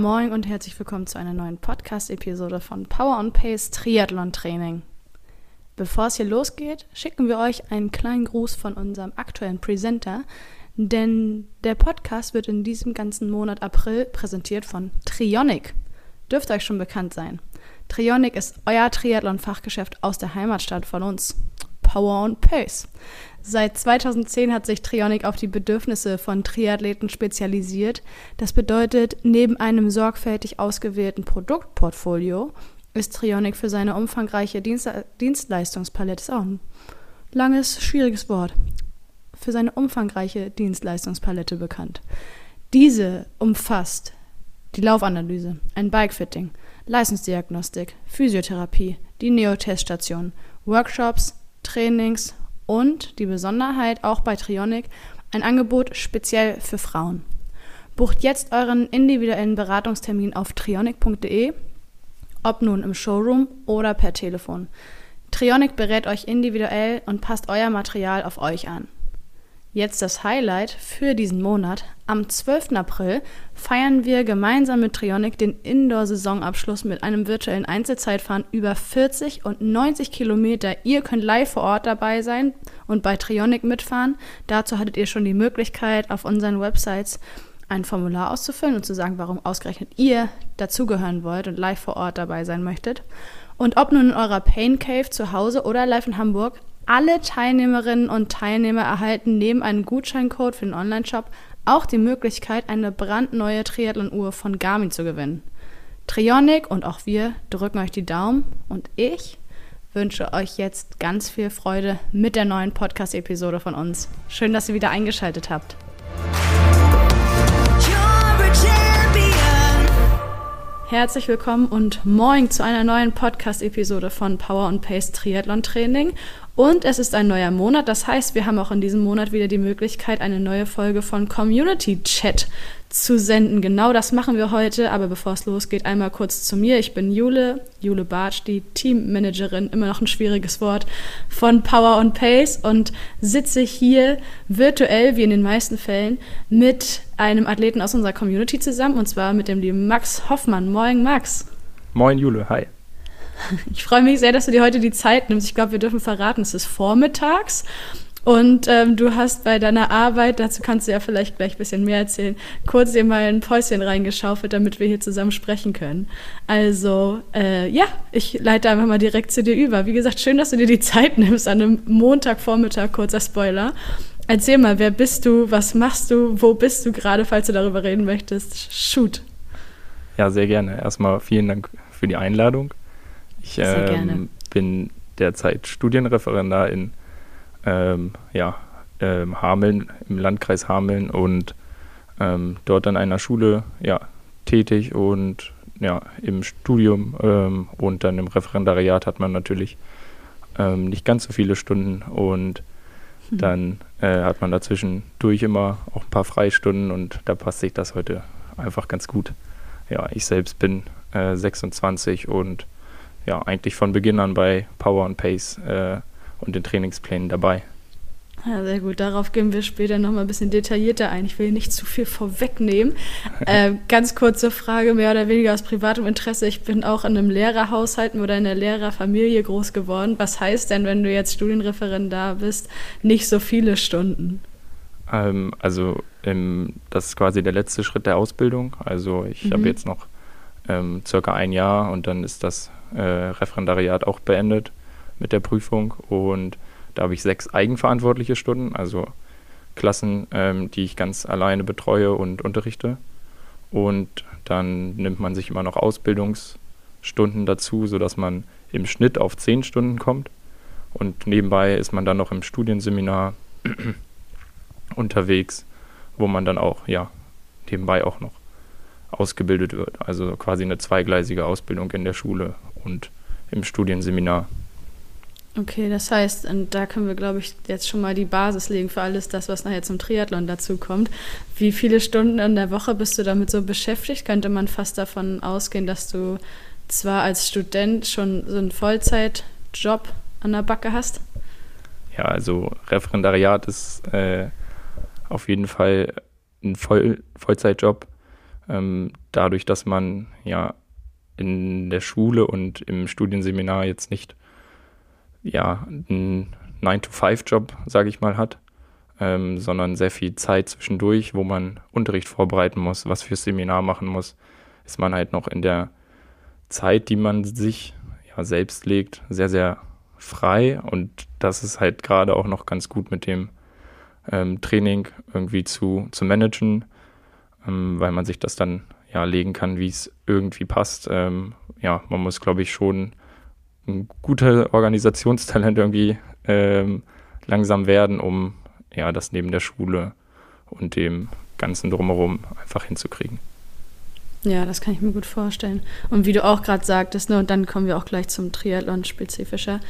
Moin und herzlich willkommen zu einer neuen Podcast-Episode von Power on Pace Triathlon Training. Bevor es hier losgeht, schicken wir euch einen kleinen Gruß von unserem aktuellen Presenter, denn der Podcast wird in diesem ganzen Monat April präsentiert von Trionic. Dürfte euch schon bekannt sein. Trionic ist euer Triathlon-Fachgeschäft aus der Heimatstadt von uns. Power on Pace. Seit 2010 hat sich Trionic auf die Bedürfnisse von Triathleten spezialisiert. Das bedeutet, neben einem sorgfältig ausgewählten Produktportfolio ist Trionic für seine umfangreiche Dienst Dienstleistungspalette, ist auch ein langes, schwieriges Wort, für seine umfangreiche Dienstleistungspalette bekannt. Diese umfasst die Laufanalyse, ein Bikefitting, Leistungsdiagnostik, Physiotherapie, die Neoteststation, Workshops, Trainings und die Besonderheit auch bei Trionic, ein Angebot speziell für Frauen. Bucht jetzt euren individuellen Beratungstermin auf trionic.de, ob nun im Showroom oder per Telefon. Trionic berät euch individuell und passt euer Material auf euch an. Jetzt das Highlight für diesen Monat. Am 12. April feiern wir gemeinsam mit Trionic den Indoor-Saisonabschluss mit einem virtuellen Einzelzeitfahren über 40 und 90 Kilometer. Ihr könnt live vor Ort dabei sein und bei Trionic mitfahren. Dazu hattet ihr schon die Möglichkeit, auf unseren Websites ein Formular auszufüllen und zu sagen, warum ausgerechnet ihr dazugehören wollt und live vor Ort dabei sein möchtet. Und ob nun in eurer Pain Cave zu Hause oder live in Hamburg, alle Teilnehmerinnen und Teilnehmer erhalten neben einem Gutscheincode für den Online-Shop auch die Möglichkeit, eine brandneue Triathlon-Uhr von Garmin zu gewinnen. Trionic und auch wir drücken euch die Daumen und ich wünsche euch jetzt ganz viel Freude mit der neuen Podcast-Episode von uns. Schön, dass ihr wieder eingeschaltet habt. Herzlich willkommen und moin zu einer neuen Podcast-Episode von Power und Pace Triathlon Training. Und es ist ein neuer Monat, das heißt, wir haben auch in diesem Monat wieder die Möglichkeit, eine neue Folge von Community Chat zu senden. Genau das machen wir heute, aber bevor es losgeht, einmal kurz zu mir. Ich bin Jule, Jule Bartsch, die Teammanagerin, immer noch ein schwieriges Wort, von Power on Pace und sitze hier virtuell, wie in den meisten Fällen, mit einem Athleten aus unserer Community zusammen, und zwar mit dem lieben Max Hoffmann. Moin, Max. Moin, Jule. Hi. Ich freue mich sehr, dass du dir heute die Zeit nimmst. Ich glaube, wir dürfen verraten, es ist vormittags. Und ähm, du hast bei deiner Arbeit, dazu kannst du ja vielleicht gleich ein bisschen mehr erzählen, kurz dir mal ein Päuschen reingeschaufelt, damit wir hier zusammen sprechen können. Also äh, ja, ich leite einfach mal direkt zu dir über. Wie gesagt, schön, dass du dir die Zeit nimmst an einem Montagvormittag, kurzer Spoiler. Erzähl mal, wer bist du, was machst du, wo bist du gerade, falls du darüber reden möchtest? Shoot. Ja, sehr gerne. Erstmal vielen Dank für die Einladung. Ich ähm, bin derzeit Studienreferendar in ähm, ja, ähm, Hameln, im Landkreis Hameln und ähm, dort an einer Schule ja, tätig und ja, im Studium ähm, und dann im Referendariat hat man natürlich ähm, nicht ganz so viele Stunden und hm. dann äh, hat man dazwischen durch immer auch ein paar Freistunden und da passt sich das heute einfach ganz gut. Ja, ich selbst bin äh, 26 und ja, eigentlich von Beginn an bei Power and Pace äh, und den Trainingsplänen dabei. Ja, sehr gut. Darauf gehen wir später nochmal ein bisschen detaillierter ein. Ich will nicht zu viel vorwegnehmen. äh, ganz kurze Frage, mehr oder weniger aus privatem Interesse. Ich bin auch in einem Lehrerhaushalt oder in einer Lehrerfamilie groß geworden. Was heißt denn, wenn du jetzt Studienreferendar bist, nicht so viele Stunden? Ähm, also ähm, das ist quasi der letzte Schritt der Ausbildung. Also ich mhm. habe jetzt noch ähm, circa ein Jahr und dann ist das äh, Referendariat auch beendet mit der Prüfung und da habe ich sechs eigenverantwortliche Stunden, also Klassen, ähm, die ich ganz alleine betreue und unterrichte. Und dann nimmt man sich immer noch Ausbildungsstunden dazu, sodass man im Schnitt auf zehn Stunden kommt. Und nebenbei ist man dann noch im Studienseminar unterwegs, wo man dann auch, ja, nebenbei auch noch ausgebildet wird. Also quasi eine zweigleisige Ausbildung in der Schule und im Studienseminar. Okay, das heißt, und da können wir, glaube ich, jetzt schon mal die Basis legen für alles das, was nachher zum Triathlon dazu kommt. Wie viele Stunden in der Woche bist du damit so beschäftigt? Könnte man fast davon ausgehen, dass du zwar als Student schon so einen Vollzeitjob an der Backe hast? Ja, also Referendariat ist äh, auf jeden Fall ein Voll Vollzeitjob ähm, dadurch, dass man ja in der Schule und im Studienseminar jetzt nicht ja einen 9-to-5-Job, sage ich mal, hat, ähm, sondern sehr viel Zeit zwischendurch, wo man Unterricht vorbereiten muss, was fürs Seminar machen muss, ist man halt noch in der Zeit, die man sich ja selbst legt, sehr, sehr frei. Und das ist halt gerade auch noch ganz gut mit dem ähm, Training irgendwie zu, zu managen, ähm, weil man sich das dann ja legen kann, wie es irgendwie passt. Ähm, ja, man muss, glaube ich, schon ein guter Organisationstalent irgendwie ähm, langsam werden, um ja das neben der Schule und dem Ganzen drumherum einfach hinzukriegen. Ja, das kann ich mir gut vorstellen. Und wie du auch gerade sagtest, ne, und dann kommen wir auch gleich zum Triathlon spezifischer,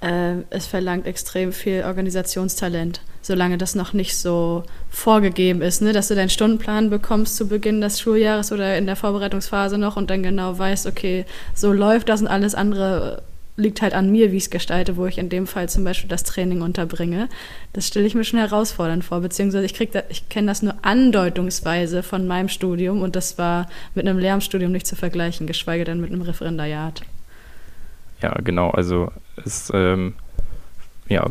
äh, es verlangt extrem viel Organisationstalent, solange das noch nicht so vorgegeben ist, ne? dass du deinen Stundenplan bekommst zu Beginn des Schuljahres oder in der Vorbereitungsphase noch und dann genau weißt, okay, so läuft das und alles andere liegt halt an mir, wie ich es gestalte, wo ich in dem Fall zum Beispiel das Training unterbringe. Das stelle ich mir schon herausfordernd vor, beziehungsweise ich da, ich kenne das nur andeutungsweise von meinem Studium und das war mit einem Lehramtsstudium nicht zu vergleichen, geschweige denn mit einem Referendariat. Ja, genau, also es ähm, ja,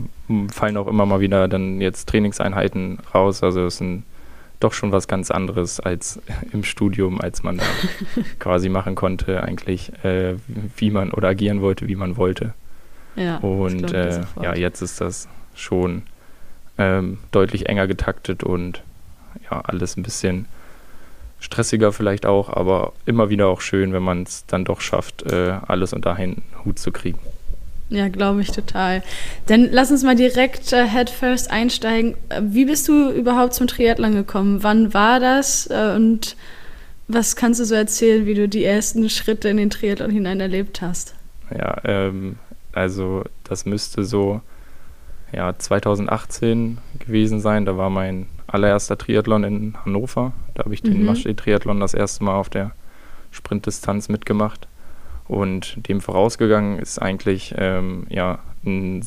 fallen auch immer mal wieder dann jetzt Trainingseinheiten raus, also es sind doch schon was ganz anderes als im Studium, als man da quasi machen konnte, eigentlich, äh, wie man oder agieren wollte, wie man wollte. Ja, und äh, ja, jetzt ist das schon ähm, deutlich enger getaktet und ja, alles ein bisschen stressiger vielleicht auch, aber immer wieder auch schön, wenn man es dann doch schafft, äh, alles unter einen Hut zu kriegen. Ja, glaube ich total. Dann lass uns mal direkt äh, headfirst einsteigen. Wie bist du überhaupt zum Triathlon gekommen? Wann war das? Äh, und was kannst du so erzählen, wie du die ersten Schritte in den Triathlon hinein erlebt hast? Ja, ähm, also das müsste so ja, 2018 gewesen sein. Da war mein allererster Triathlon in Hannover. Da habe ich den mhm. Maschsee-Triathlon das erste Mal auf der Sprintdistanz mitgemacht. Und dem vorausgegangen ist eigentlich ähm, ja, ein,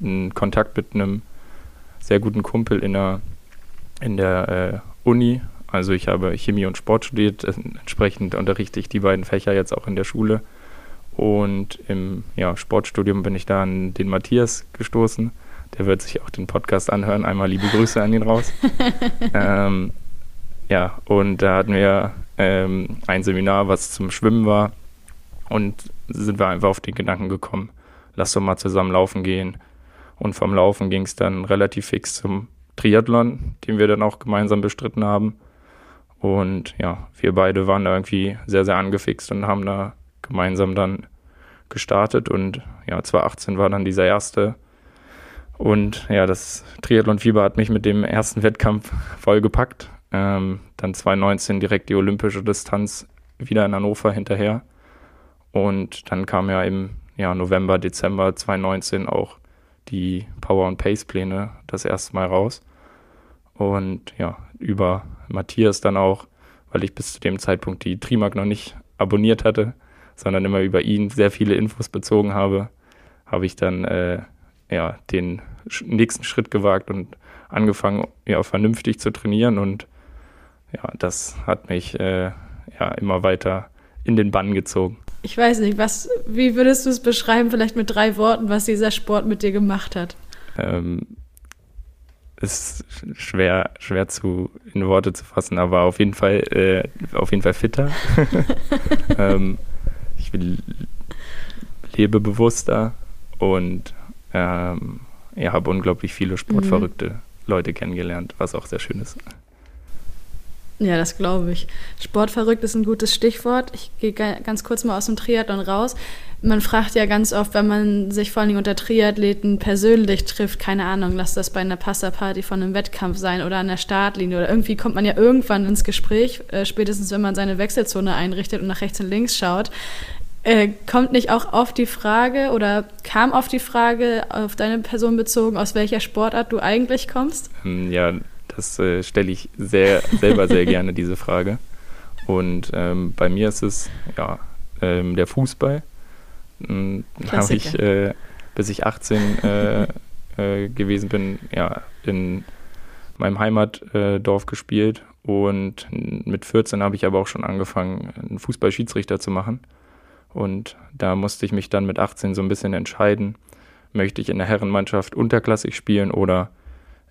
ein, Kontakt mit einem sehr guten Kumpel in der, in der äh, Uni. Also ich habe Chemie und Sport studiert, entsprechend unterrichte ich die beiden Fächer jetzt auch in der Schule. Und im ja, Sportstudium bin ich da an den Matthias gestoßen. Der wird sich auch den Podcast anhören. Einmal liebe Grüße an ihn raus. ähm, ja, und da hatten wir ähm, ein Seminar, was zum Schwimmen war. Und sind wir einfach auf den Gedanken gekommen, lass doch mal zusammen laufen gehen. Und vom Laufen ging es dann relativ fix zum Triathlon, den wir dann auch gemeinsam bestritten haben. Und ja, wir beide waren da irgendwie sehr, sehr angefixt und haben da gemeinsam dann gestartet. Und ja, 2018 war dann dieser erste. Und ja, das Triathlon-Fieber hat mich mit dem ersten Wettkampf vollgepackt. Ähm, dann 2019 direkt die olympische Distanz wieder in Hannover hinterher. Und dann kam ja im ja, November, Dezember 2019 auch die Power and Pace Pläne das erste Mal raus. Und ja, über Matthias dann auch, weil ich bis zu dem Zeitpunkt die Trimark noch nicht abonniert hatte, sondern immer über ihn sehr viele Infos bezogen habe, habe ich dann äh, ja, den nächsten Schritt gewagt und angefangen, ja, vernünftig zu trainieren. Und ja, das hat mich äh, ja immer weiter in den Bann gezogen ich weiß nicht, was, wie würdest du es beschreiben, vielleicht mit drei Worten, was dieser Sport mit dir gemacht hat? Ähm, ist schwer, schwer zu in Worte zu fassen, aber auf jeden Fall, äh, auf jeden Fall fitter. ähm, ich lebe bewusster und ähm, ja, habe unglaublich viele sportverrückte mhm. Leute kennengelernt, was auch sehr schön ist. Ja, das glaube ich. Sportverrückt ist ein gutes Stichwort. Ich gehe ganz kurz mal aus dem Triathlon raus. Man fragt ja ganz oft, wenn man sich vor Dingen unter Triathleten persönlich trifft, keine Ahnung, lass das bei einer Passaparty von einem Wettkampf sein oder an der Startlinie oder irgendwie kommt man ja irgendwann ins Gespräch, äh, spätestens wenn man seine Wechselzone einrichtet und nach rechts und links schaut. Äh, kommt nicht auch oft die Frage oder kam oft die Frage auf deine Person bezogen, aus welcher Sportart du eigentlich kommst? Hm, ja, das äh, stelle ich sehr, selber sehr gerne, diese Frage. Und ähm, bei mir ist es ja ähm, der Fußball. Hm, Habe ich, äh, bis ich 18 äh, äh, gewesen bin, ja, in meinem Heimatdorf gespielt und mit 14 habe ich aber auch schon angefangen, einen Fußballschiedsrichter zu machen. Und da musste ich mich dann mit 18 so ein bisschen entscheiden, möchte ich in der Herrenmannschaft unterklassig spielen oder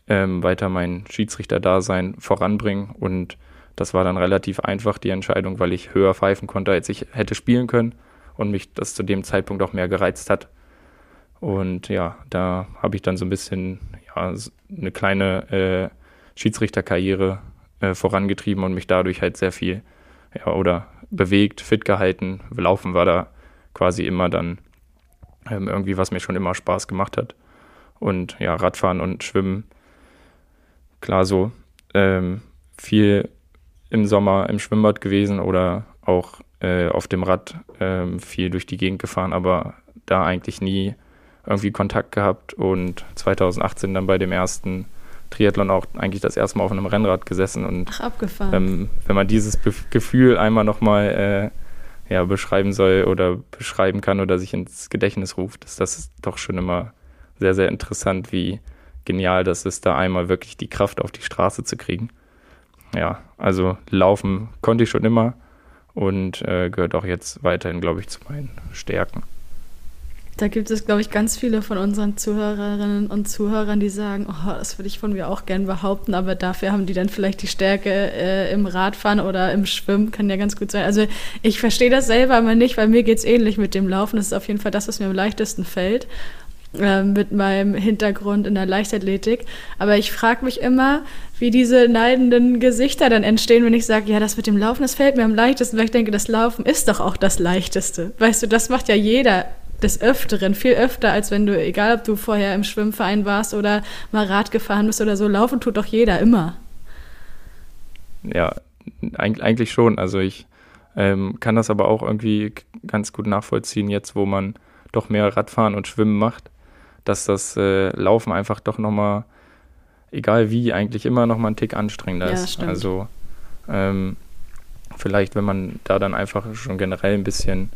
ähm, weiter mein Schiedsrichter-Dasein voranbringen. Und das war dann relativ einfach, die Entscheidung, weil ich höher pfeifen konnte, als ich hätte spielen können und mich das zu dem Zeitpunkt auch mehr gereizt hat. Und ja, da habe ich dann so ein bisschen ja, eine kleine äh, Schiedsrichterkarriere äh, vorangetrieben und mich dadurch halt sehr viel ja, oder bewegt, fit gehalten. Laufen war da quasi immer dann ähm, irgendwie, was mir schon immer Spaß gemacht hat. Und ja, Radfahren und Schwimmen, klar so. Ähm, viel im Sommer im Schwimmbad gewesen oder auch äh, auf dem Rad ähm, viel durch die Gegend gefahren, aber da eigentlich nie irgendwie Kontakt gehabt und 2018 dann bei dem ersten Triathlon auch eigentlich das erste Mal auf einem Rennrad gesessen und Ach, abgefahren. Ähm, wenn man dieses Be Gefühl einmal nochmal äh, ja, beschreiben soll oder beschreiben kann oder sich ins Gedächtnis ruft, ist das doch schon immer sehr, sehr interessant, wie genial das ist, da einmal wirklich die Kraft auf die Straße zu kriegen. Ja, also laufen konnte ich schon immer und äh, gehört auch jetzt weiterhin, glaube ich, zu meinen Stärken. Da gibt es, glaube ich, ganz viele von unseren Zuhörerinnen und Zuhörern, die sagen, oh, das würde ich von mir auch gern behaupten, aber dafür haben die dann vielleicht die Stärke äh, im Radfahren oder im Schwimmen, kann ja ganz gut sein. Also ich verstehe das selber immer nicht, weil mir geht es ähnlich mit dem Laufen. Das ist auf jeden Fall das, was mir am leichtesten fällt äh, mit meinem Hintergrund in der Leichtathletik. Aber ich frage mich immer, wie diese neidenden Gesichter dann entstehen, wenn ich sage, ja, das mit dem Laufen, das fällt mir am leichtesten, weil ich denke, das Laufen ist doch auch das Leichteste. Weißt du, das macht ja jeder des Öfteren, viel öfter, als wenn du, egal ob du vorher im Schwimmverein warst oder mal Rad gefahren bist oder so, laufen tut doch jeder immer. Ja, eigentlich schon. Also ich ähm, kann das aber auch irgendwie ganz gut nachvollziehen, jetzt wo man doch mehr Radfahren und Schwimmen macht, dass das äh, Laufen einfach doch nochmal, egal wie, eigentlich immer nochmal ein Tick anstrengender ja, ist. Stimmt. Also ähm, vielleicht, wenn man da dann einfach schon generell ein bisschen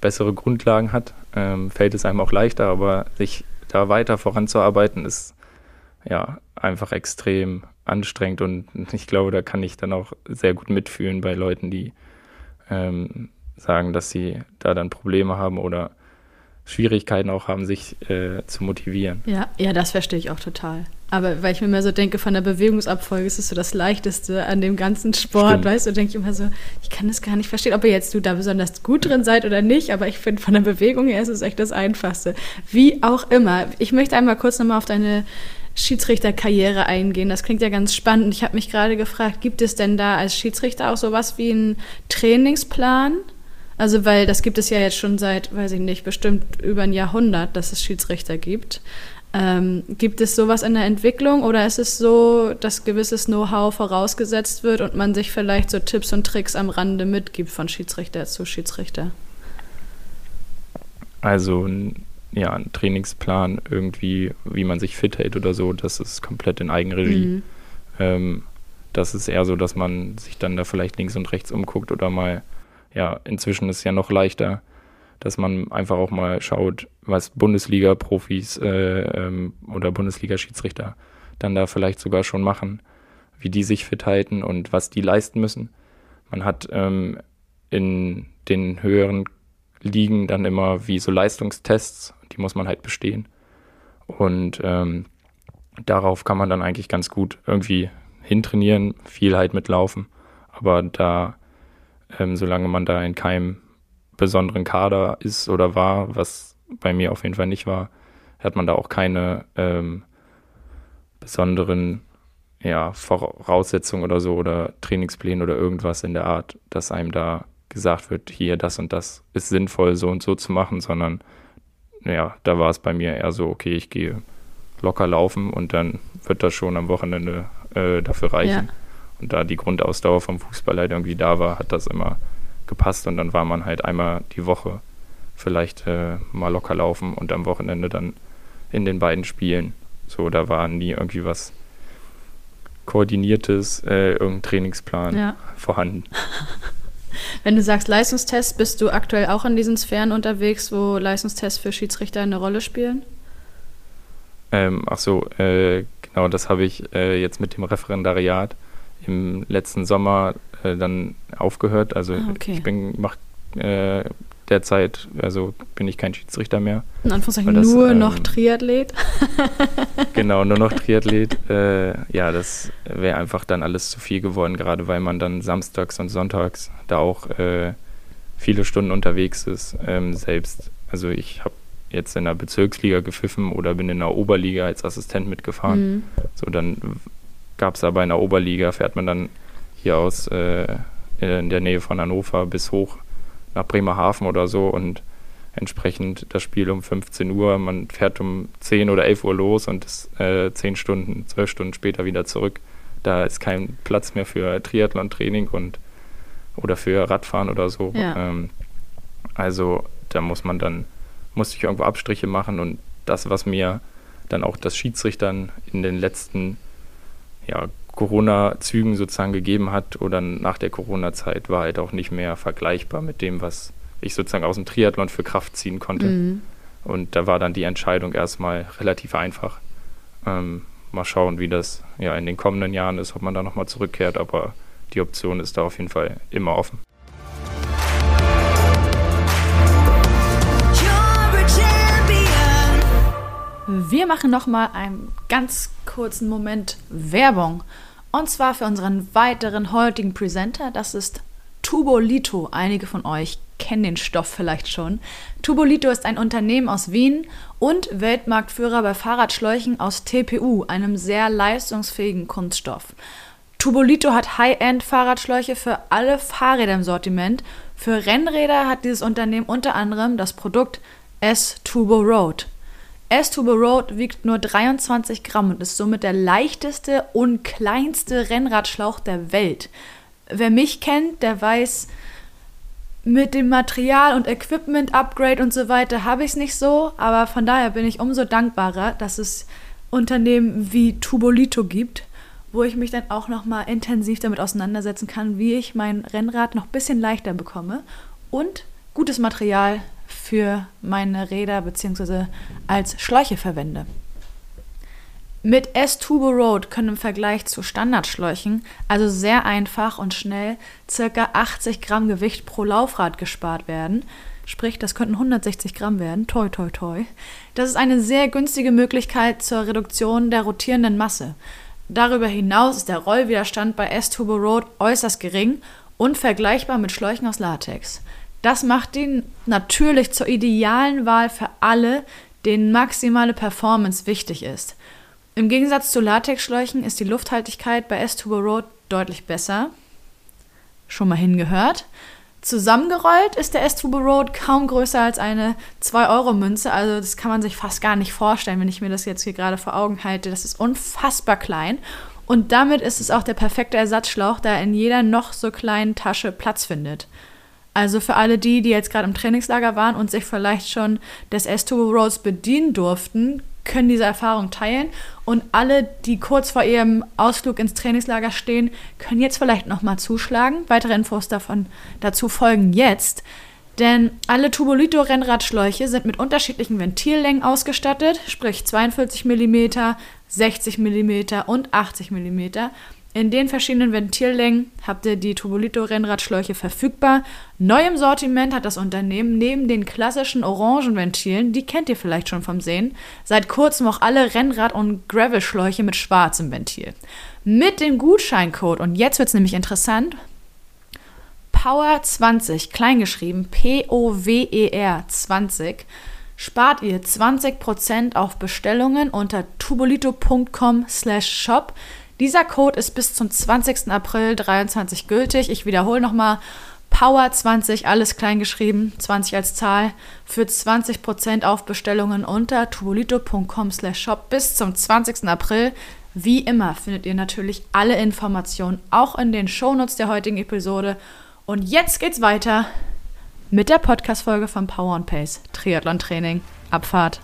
bessere Grundlagen hat, ähm, fällt es einem auch leichter, aber sich da weiter voranzuarbeiten ist ja einfach extrem anstrengend und ich glaube, da kann ich dann auch sehr gut mitfühlen bei Leuten, die ähm, sagen, dass sie da dann Probleme haben oder Schwierigkeiten auch haben, sich äh, zu motivieren. Ja, ja, das verstehe ich auch total. Aber weil ich mir immer so denke, von der Bewegungsabfolge ist es so das Leichteste an dem ganzen Sport, Stimmt. weißt du, denke ich immer so, ich kann das gar nicht verstehen, ob ihr jetzt du da besonders gut drin seid oder nicht, aber ich finde, von der Bewegung her ist es echt das Einfachste. Wie auch immer. Ich möchte einmal kurz nochmal auf deine Schiedsrichterkarriere eingehen. Das klingt ja ganz spannend. Ich habe mich gerade gefragt, gibt es denn da als Schiedsrichter auch sowas wie einen Trainingsplan? Also, weil das gibt es ja jetzt schon seit, weiß ich nicht, bestimmt über ein Jahrhundert, dass es Schiedsrichter gibt. Ähm, gibt es sowas in der Entwicklung oder ist es so, dass gewisses Know-how vorausgesetzt wird und man sich vielleicht so Tipps und Tricks am Rande mitgibt von Schiedsrichter zu Schiedsrichter? Also ja, ein Trainingsplan irgendwie, wie man sich fit hält oder so, das ist komplett in Eigenregie. Mhm. Ähm, das ist eher so, dass man sich dann da vielleicht links und rechts umguckt oder mal ja, inzwischen ist es ja noch leichter, dass man einfach auch mal schaut, was Bundesliga-Profis äh, ähm, oder Bundesliga-Schiedsrichter dann da vielleicht sogar schon machen, wie die sich fit halten und was die leisten müssen. Man hat ähm, in den höheren Ligen dann immer wie so Leistungstests, die muss man halt bestehen. Und ähm, darauf kann man dann eigentlich ganz gut irgendwie hintrainieren, viel halt mitlaufen. Aber da ähm, solange man da in keinem besonderen Kader ist oder war, was bei mir auf jeden Fall nicht war, hat man da auch keine ähm, besonderen ja, Voraussetzungen oder so oder Trainingspläne oder irgendwas in der Art, dass einem da gesagt wird, hier das und das ist sinnvoll, so und so zu machen, sondern ja, da war es bei mir eher so, okay, ich gehe locker laufen und dann wird das schon am Wochenende äh, dafür reichen. Ja. Und da die Grundausdauer vom Fußball halt irgendwie da war, hat das immer gepasst. Und dann war man halt einmal die Woche vielleicht äh, mal locker laufen und am Wochenende dann in den beiden Spielen. So, da war nie irgendwie was Koordiniertes, äh, irgendein Trainingsplan ja. vorhanden. Wenn du sagst Leistungstest, bist du aktuell auch in diesen Sphären unterwegs, wo Leistungstests für Schiedsrichter eine Rolle spielen? Ähm, ach so, äh, Genau, das habe ich äh, jetzt mit dem Referendariat im letzten Sommer äh, dann aufgehört. Also ah, okay. ich bin mache äh, derzeit, also bin ich kein Schiedsrichter mehr. In Anführungszeichen das, nur ähm, noch Triathlet. genau, nur noch Triathlet. Äh, ja, das wäre einfach dann alles zu viel geworden, gerade weil man dann samstags und sonntags da auch äh, viele Stunden unterwegs ist. Ähm, selbst, also ich habe jetzt in der Bezirksliga gepfiffen oder bin in der Oberliga als Assistent mitgefahren. Mhm. So, dann gab es aber in der Oberliga, fährt man dann hier aus äh, in der Nähe von Hannover bis hoch nach Bremerhaven oder so und entsprechend das Spiel um 15 Uhr. Man fährt um 10 oder 11 Uhr los und ist äh, 10 Stunden, 12 Stunden später wieder zurück. Da ist kein Platz mehr für Triathlon-Training und oder für Radfahren oder so. Ja. Ähm, also da muss man dann, muss ich irgendwo Abstriche machen und das, was mir dann auch das Schiedsrichtern in den letzten ja, Corona-Zügen sozusagen gegeben hat oder nach der Corona-Zeit war halt auch nicht mehr vergleichbar mit dem, was ich sozusagen aus dem Triathlon für Kraft ziehen konnte. Mhm. Und da war dann die Entscheidung erstmal relativ einfach. Ähm, mal schauen, wie das ja in den kommenden Jahren ist, ob man da nochmal zurückkehrt, aber die Option ist da auf jeden Fall immer offen. Wir machen noch mal einen ganz kurzen Moment Werbung. Und zwar für unseren weiteren heutigen Presenter. Das ist Tubolito. Einige von euch kennen den Stoff vielleicht schon. Tubolito ist ein Unternehmen aus Wien und Weltmarktführer bei Fahrradschläuchen aus TPU, einem sehr leistungsfähigen Kunststoff. Tubolito hat High-End-Fahrradschläuche für alle Fahrräder im Sortiment. Für Rennräder hat dieses Unternehmen unter anderem das Produkt S-Turbo Road. S-Turbo Road wiegt nur 23 Gramm und ist somit der leichteste und kleinste Rennradschlauch der Welt. Wer mich kennt, der weiß, mit dem Material und Equipment, Upgrade und so weiter habe ich es nicht so, aber von daher bin ich umso dankbarer, dass es Unternehmen wie Tubolito gibt, wo ich mich dann auch nochmal intensiv damit auseinandersetzen kann, wie ich mein Rennrad noch ein bisschen leichter bekomme und gutes Material für meine Räder bzw. als Schläuche verwende. Mit S-Turbo Road können im Vergleich zu Standardschläuchen also sehr einfach und schnell ca. 80 Gramm Gewicht pro Laufrad gespart werden. Sprich, das könnten 160 Gramm werden. Toi, toi, toi. Das ist eine sehr günstige Möglichkeit zur Reduktion der rotierenden Masse. Darüber hinaus ist der Rollwiderstand bei S-Turbo Road äußerst gering und vergleichbar mit Schläuchen aus Latex. Das macht ihn natürlich zur idealen Wahl für alle, denen maximale Performance wichtig ist. Im Gegensatz zu Latexschläuchen ist die Lufthaltigkeit bei S-Turbo Road deutlich besser. Schon mal hingehört. Zusammengerollt ist der S-Turbo Road kaum größer als eine 2-Euro-Münze. Also das kann man sich fast gar nicht vorstellen, wenn ich mir das jetzt hier gerade vor Augen halte. Das ist unfassbar klein. Und damit ist es auch der perfekte Ersatzschlauch, da er in jeder noch so kleinen Tasche Platz findet. Also für alle die, die jetzt gerade im Trainingslager waren und sich vielleicht schon des S-Turbo Roads bedienen durften, können diese Erfahrung teilen. Und alle, die kurz vor ihrem Ausflug ins Trainingslager stehen, können jetzt vielleicht nochmal zuschlagen. Weitere Infos davon dazu folgen jetzt. Denn alle Tubolito-Rennradschläuche sind mit unterschiedlichen Ventillängen ausgestattet, sprich 42 mm, 60 mm und 80 mm. In den verschiedenen Ventillängen habt ihr die Tubolito-Rennradschläuche verfügbar. Neu im Sortiment hat das Unternehmen neben den klassischen orangen Ventilen, die kennt ihr vielleicht schon vom Sehen, seit kurzem auch alle Rennrad- und Gravel-Schläuche mit schwarzem Ventil. Mit dem Gutscheincode, und jetzt wird es nämlich interessant, Power20, kleingeschrieben, P-O-W-E-R 20, spart ihr 20% auf Bestellungen unter tubolito.com slash shop. Dieser Code ist bis zum 20. April 23 gültig. Ich wiederhole nochmal. Power 20, alles klein geschrieben, 20 als Zahl, für 20% auf Bestellungen unter tubolito.com slash shop bis zum 20. April. Wie immer findet ihr natürlich alle Informationen auch in den Shownotes der heutigen Episode. Und jetzt geht's weiter mit der Podcast-Folge von Power and Pace Triathlon Training. Abfahrt.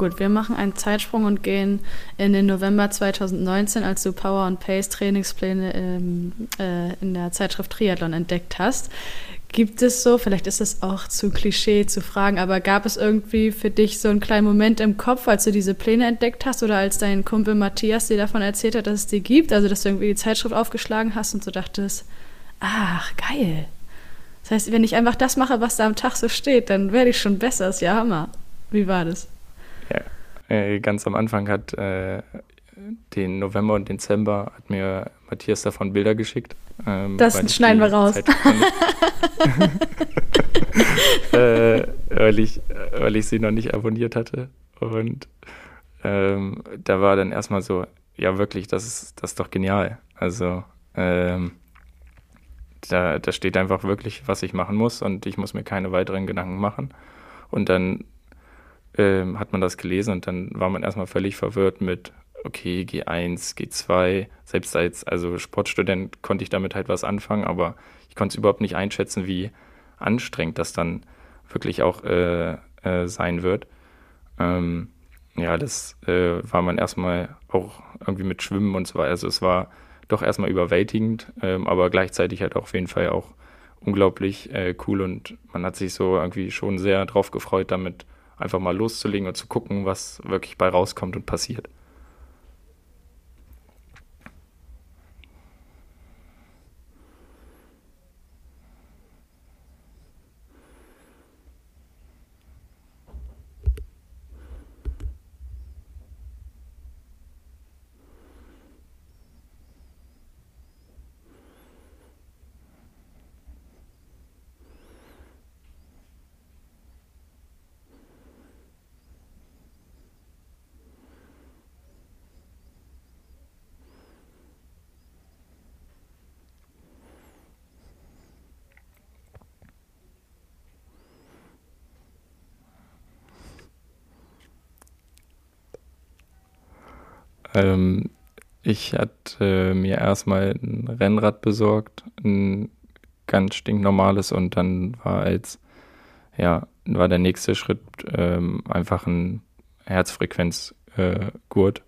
Gut, wir machen einen Zeitsprung und gehen in den November 2019, als du Power and Pace Trainingspläne ähm, äh, in der Zeitschrift Triathlon entdeckt hast. Gibt es so, vielleicht ist es auch zu Klischee zu fragen, aber gab es irgendwie für dich so einen kleinen Moment im Kopf, als du diese Pläne entdeckt hast oder als dein Kumpel Matthias dir davon erzählt hat, dass es die gibt? Also, dass du irgendwie die Zeitschrift aufgeschlagen hast und so dachtest, ach, geil. Das heißt, wenn ich einfach das mache, was da am Tag so steht, dann werde ich schon besser. Ist ja Hammer. Wie war das? Ja, äh, ganz am Anfang hat äh, den November und Dezember hat mir Matthias davon Bilder geschickt. Ähm, das schneiden wir raus. äh, weil, ich, weil ich sie noch nicht abonniert hatte. Und ähm, da war dann erstmal so, ja wirklich, das ist, das ist doch genial. Also ähm, da, da steht einfach wirklich, was ich machen muss und ich muss mir keine weiteren Gedanken machen. Und dann ähm, hat man das gelesen und dann war man erstmal völlig verwirrt mit, okay, G1, G2, selbst als also Sportstudent konnte ich damit halt was anfangen, aber ich konnte es überhaupt nicht einschätzen, wie anstrengend das dann wirklich auch äh, äh, sein wird. Ähm, ja, das äh, war man erstmal auch irgendwie mit Schwimmen und so weiter. Also es war doch erstmal überwältigend, ähm, aber gleichzeitig halt auch auf jeden Fall auch unglaublich äh, cool und man hat sich so irgendwie schon sehr drauf gefreut, damit einfach mal loszulegen und zu gucken, was wirklich bei rauskommt und passiert. Ähm, ich hatte mir erstmal ein Rennrad besorgt, ein ganz stinknormales und dann war als, ja, war der nächste Schritt ähm, einfach ein Herzfrequenzgurt. Äh,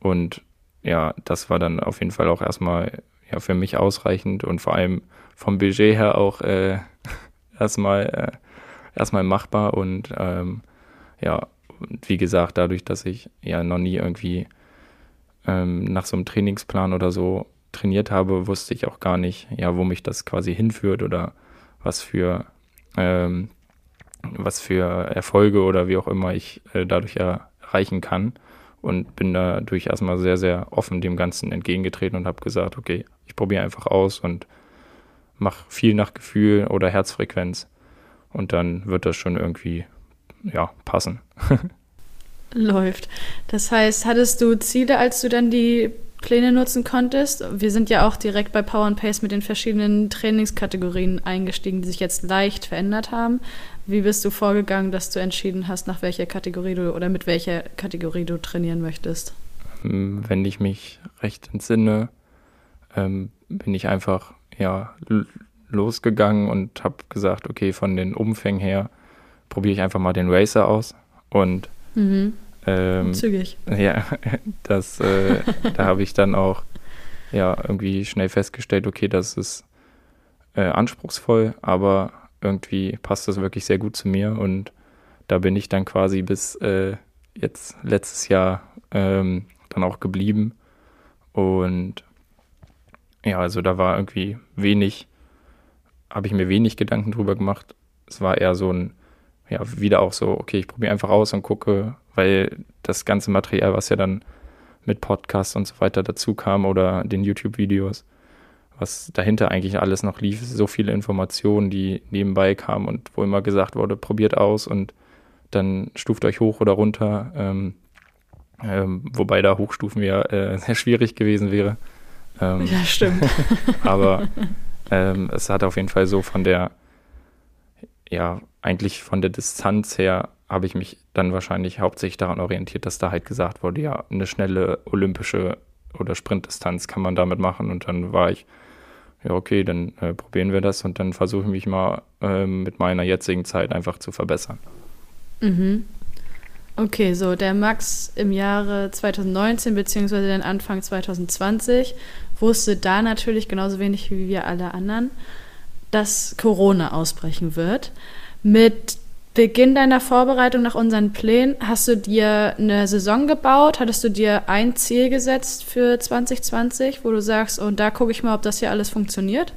und ja, das war dann auf jeden Fall auch erstmal ja, für mich ausreichend und vor allem vom Budget her auch äh, erstmal, äh, erstmal machbar und ähm, ja, wie gesagt, dadurch, dass ich ja noch nie irgendwie ähm, nach so einem Trainingsplan oder so trainiert habe, wusste ich auch gar nicht, ja, wo mich das quasi hinführt oder was für ähm, was für Erfolge oder wie auch immer ich äh, dadurch erreichen kann und bin dadurch erstmal sehr, sehr offen dem Ganzen entgegengetreten und habe gesagt, okay, ich probiere einfach aus und mache viel nach Gefühl oder Herzfrequenz und dann wird das schon irgendwie ja passen. läuft. Das heißt, hattest du Ziele, als du dann die Pläne nutzen konntest? Wir sind ja auch direkt bei Power and Pace mit den verschiedenen Trainingskategorien eingestiegen, die sich jetzt leicht verändert haben. Wie bist du vorgegangen, dass du entschieden hast, nach welcher Kategorie du oder mit welcher Kategorie du trainieren möchtest? Ähm, wenn ich mich recht entsinne, ähm, bin ich einfach ja losgegangen und habe gesagt, okay, von den Umfängen her probiere ich einfach mal den Racer aus und Mhm. Ähm, Zügig. Ja, das, äh, da habe ich dann auch ja irgendwie schnell festgestellt, okay, das ist äh, anspruchsvoll, aber irgendwie passt das wirklich sehr gut zu mir und da bin ich dann quasi bis äh, jetzt letztes Jahr ähm, dann auch geblieben und ja, also da war irgendwie wenig, habe ich mir wenig Gedanken drüber gemacht. Es war eher so ein ja, wieder auch so, okay, ich probiere einfach aus und gucke, weil das ganze Material, was ja dann mit Podcasts und so weiter dazu kam oder den YouTube-Videos, was dahinter eigentlich alles noch lief, so viele Informationen, die nebenbei kamen und wo immer gesagt wurde, probiert aus und dann stuft euch hoch oder runter, ähm, ähm, wobei da Hochstufen ja äh, sehr schwierig gewesen wäre. Ähm, ja, stimmt. aber ähm, es hat auf jeden Fall so von der ja, eigentlich von der Distanz her habe ich mich dann wahrscheinlich hauptsächlich daran orientiert, dass da halt gesagt wurde, ja, eine schnelle olympische oder Sprintdistanz kann man damit machen. Und dann war ich, ja, okay, dann äh, probieren wir das und dann versuche ich mich mal äh, mit meiner jetzigen Zeit einfach zu verbessern. Mhm. Okay, so der Max im Jahre 2019 beziehungsweise dann Anfang 2020 wusste da natürlich genauso wenig wie wir alle anderen dass Corona ausbrechen wird. Mit Beginn deiner Vorbereitung nach unseren Plänen, hast du dir eine Saison gebaut? Hattest du dir ein Ziel gesetzt für 2020, wo du sagst, und da gucke ich mal, ob das hier alles funktioniert?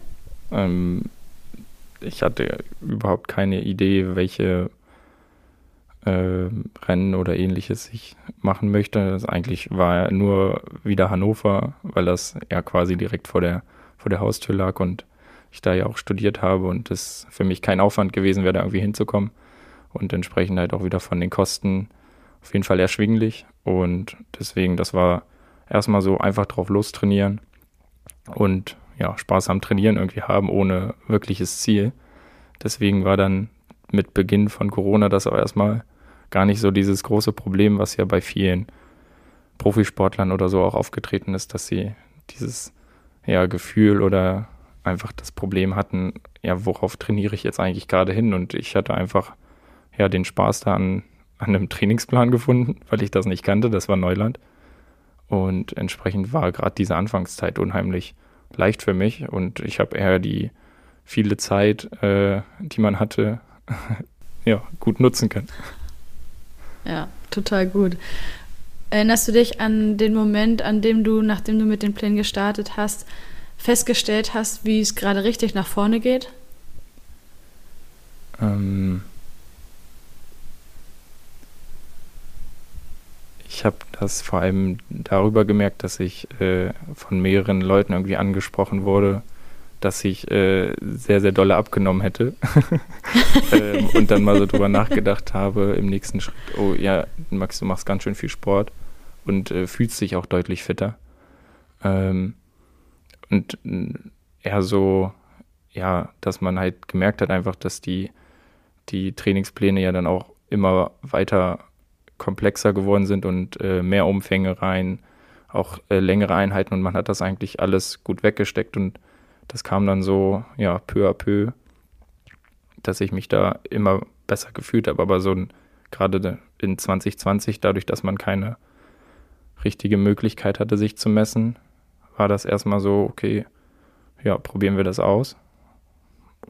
Ähm, ich hatte überhaupt keine Idee, welche äh, Rennen oder ähnliches ich machen möchte. Das eigentlich war nur wieder Hannover, weil das ja quasi direkt vor der, vor der Haustür lag und ich da ja auch studiert habe und es für mich kein Aufwand gewesen wäre, da irgendwie hinzukommen und entsprechend halt auch wieder von den Kosten auf jeden Fall erschwinglich und deswegen, das war erstmal so einfach drauf lostrainieren und ja, Spaß am Trainieren irgendwie haben, ohne wirkliches Ziel. Deswegen war dann mit Beginn von Corona das auch erstmal gar nicht so dieses große Problem, was ja bei vielen Profisportlern oder so auch aufgetreten ist, dass sie dieses ja, Gefühl oder einfach das Problem hatten, ja, worauf trainiere ich jetzt eigentlich gerade hin? Und ich hatte einfach ja den Spaß da an, an einem Trainingsplan gefunden, weil ich das nicht kannte, das war Neuland. Und entsprechend war gerade diese Anfangszeit unheimlich leicht für mich und ich habe eher die viele Zeit, äh, die man hatte, ja, gut nutzen können. Ja, total gut. Erinnerst du dich an den Moment, an dem du, nachdem du mit den Plänen gestartet hast, festgestellt hast, wie es gerade richtig nach vorne geht? Ähm ich habe das vor allem darüber gemerkt, dass ich äh, von mehreren Leuten irgendwie angesprochen wurde, dass ich äh, sehr, sehr dolle abgenommen hätte. ähm, und dann mal so drüber nachgedacht habe im nächsten Schritt, oh ja, Max, du machst ganz schön viel Sport und äh, fühlst dich auch deutlich fitter. Ähm, und äh, eher so, ja, dass man halt gemerkt hat einfach, dass die, die Trainingspläne ja dann auch immer weiter komplexer geworden sind und äh, mehr Umfänge rein, auch äh, längere Einheiten und man hat das eigentlich alles gut weggesteckt und das kam dann so, ja, peu à peu, dass ich mich da immer besser gefühlt habe. Aber so gerade in 2020, dadurch, dass man keine richtige Möglichkeit hatte, sich zu messen, war das erstmal so, okay, ja, probieren wir das aus.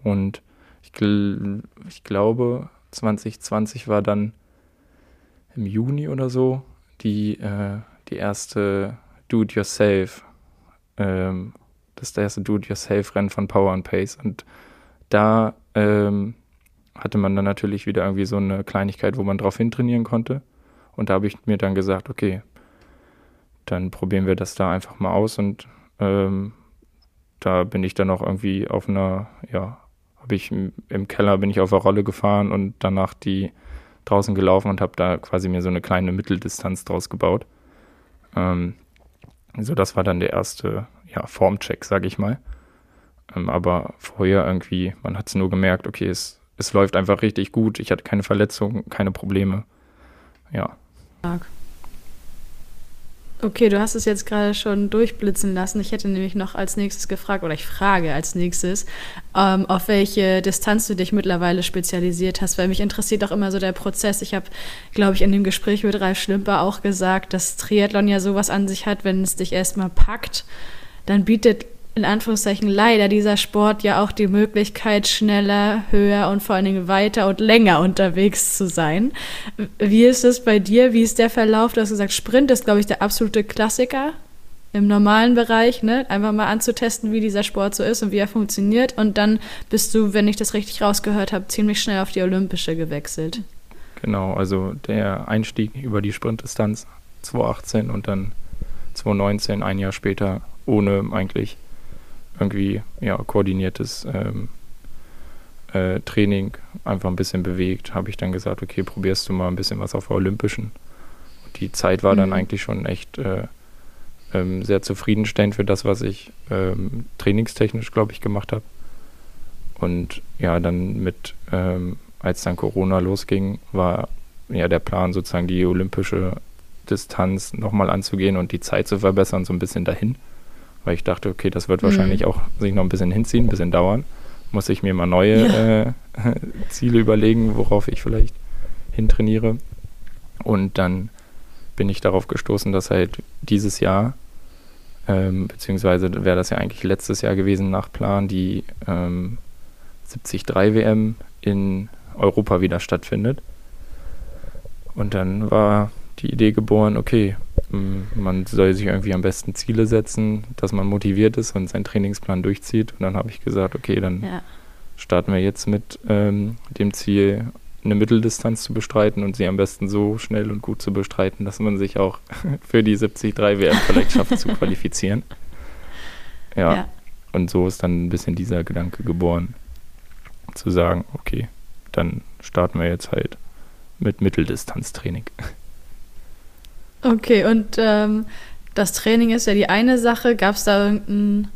Und ich, gl ich glaube, 2020 war dann im Juni oder so die, äh, die erste Do-it-yourself ähm, das erste Do-it-yourself-Rennen von Power and Pace. Und da ähm, hatte man dann natürlich wieder irgendwie so eine Kleinigkeit, wo man drauf hintrainieren konnte. Und da habe ich mir dann gesagt, okay, dann probieren wir das da einfach mal aus. Und ähm, da bin ich dann auch irgendwie auf einer, ja, habe ich im Keller bin ich auf der Rolle gefahren und danach die draußen gelaufen und habe da quasi mir so eine kleine Mitteldistanz draus gebaut. Ähm, so, das war dann der erste ja, Formcheck, sage ich mal. Ähm, aber vorher irgendwie, man hat es nur gemerkt, okay, es, es läuft einfach richtig gut. Ich hatte keine Verletzungen, keine Probleme. Ja. Okay, du hast es jetzt gerade schon durchblitzen lassen. Ich hätte nämlich noch als nächstes gefragt, oder ich frage als nächstes, ähm, auf welche Distanz du dich mittlerweile spezialisiert hast, weil mich interessiert auch immer so der Prozess. Ich habe, glaube ich, in dem Gespräch mit Ralf Schlimper auch gesagt, dass Triathlon ja sowas an sich hat, wenn es dich erstmal packt dann bietet in Anführungszeichen leider dieser Sport ja auch die Möglichkeit, schneller, höher und vor allen Dingen weiter und länger unterwegs zu sein. Wie ist es bei dir? Wie ist der Verlauf? Du hast gesagt, Sprint ist, glaube ich, der absolute Klassiker im normalen Bereich, ne? einfach mal anzutesten, wie dieser Sport so ist und wie er funktioniert. Und dann bist du, wenn ich das richtig rausgehört habe, ziemlich schnell auf die olympische gewechselt. Genau, also der Einstieg über die Sprintdistanz 2018 und dann 2019, ein Jahr später, ohne eigentlich irgendwie ja, koordiniertes ähm, äh, Training, einfach ein bisschen bewegt, habe ich dann gesagt, okay, probierst du mal ein bisschen was auf der Olympischen. Und die Zeit war mhm. dann eigentlich schon echt äh, ähm, sehr zufriedenstellend für das, was ich ähm, trainingstechnisch, glaube ich, gemacht habe. Und ja, dann mit, ähm, als dann Corona losging, war ja der Plan sozusagen die olympische Distanz nochmal anzugehen und die Zeit zu verbessern, so ein bisschen dahin. Weil ich dachte, okay, das wird mhm. wahrscheinlich auch sich noch ein bisschen hinziehen, ein bisschen dauern. Muss ich mir mal neue ja. äh, Ziele überlegen, worauf ich vielleicht hintrainiere. Und dann bin ich darauf gestoßen, dass halt dieses Jahr, ähm, beziehungsweise wäre das ja eigentlich letztes Jahr gewesen nach Plan, die ähm, 73 WM in Europa wieder stattfindet. Und dann war die Idee geboren, okay, man soll sich irgendwie am besten Ziele setzen, dass man motiviert ist und seinen Trainingsplan durchzieht. Und dann habe ich gesagt, okay, dann ja. starten wir jetzt mit ähm, dem Ziel, eine Mitteldistanz zu bestreiten und sie am besten so schnell und gut zu bestreiten, dass man sich auch für die 73 WM vielleicht schafft zu qualifizieren. Ja. ja. Und so ist dann ein bisschen dieser Gedanke geboren, zu sagen, okay, dann starten wir jetzt halt mit Mitteldistanztraining. Okay, und ähm, das Training ist ja die eine Sache. Gab es da irgendeinen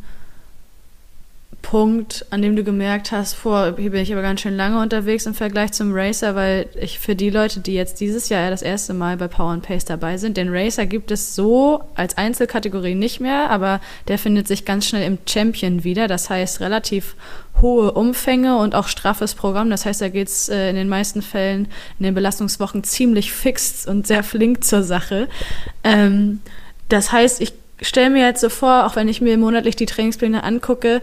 Punkt, an dem du gemerkt hast, vor, hier bin ich aber ganz schön lange unterwegs im Vergleich zum Racer, weil ich für die Leute, die jetzt dieses Jahr ja das erste Mal bei Power and Pace dabei sind, den Racer gibt es so als Einzelkategorie nicht mehr, aber der findet sich ganz schnell im Champion wieder. Das heißt, relativ hohe Umfänge und auch straffes Programm. Das heißt, da geht es äh, in den meisten Fällen in den Belastungswochen ziemlich fix und sehr flink zur Sache. Ähm, das heißt, ich stelle mir jetzt so vor, auch wenn ich mir monatlich die Trainingspläne angucke,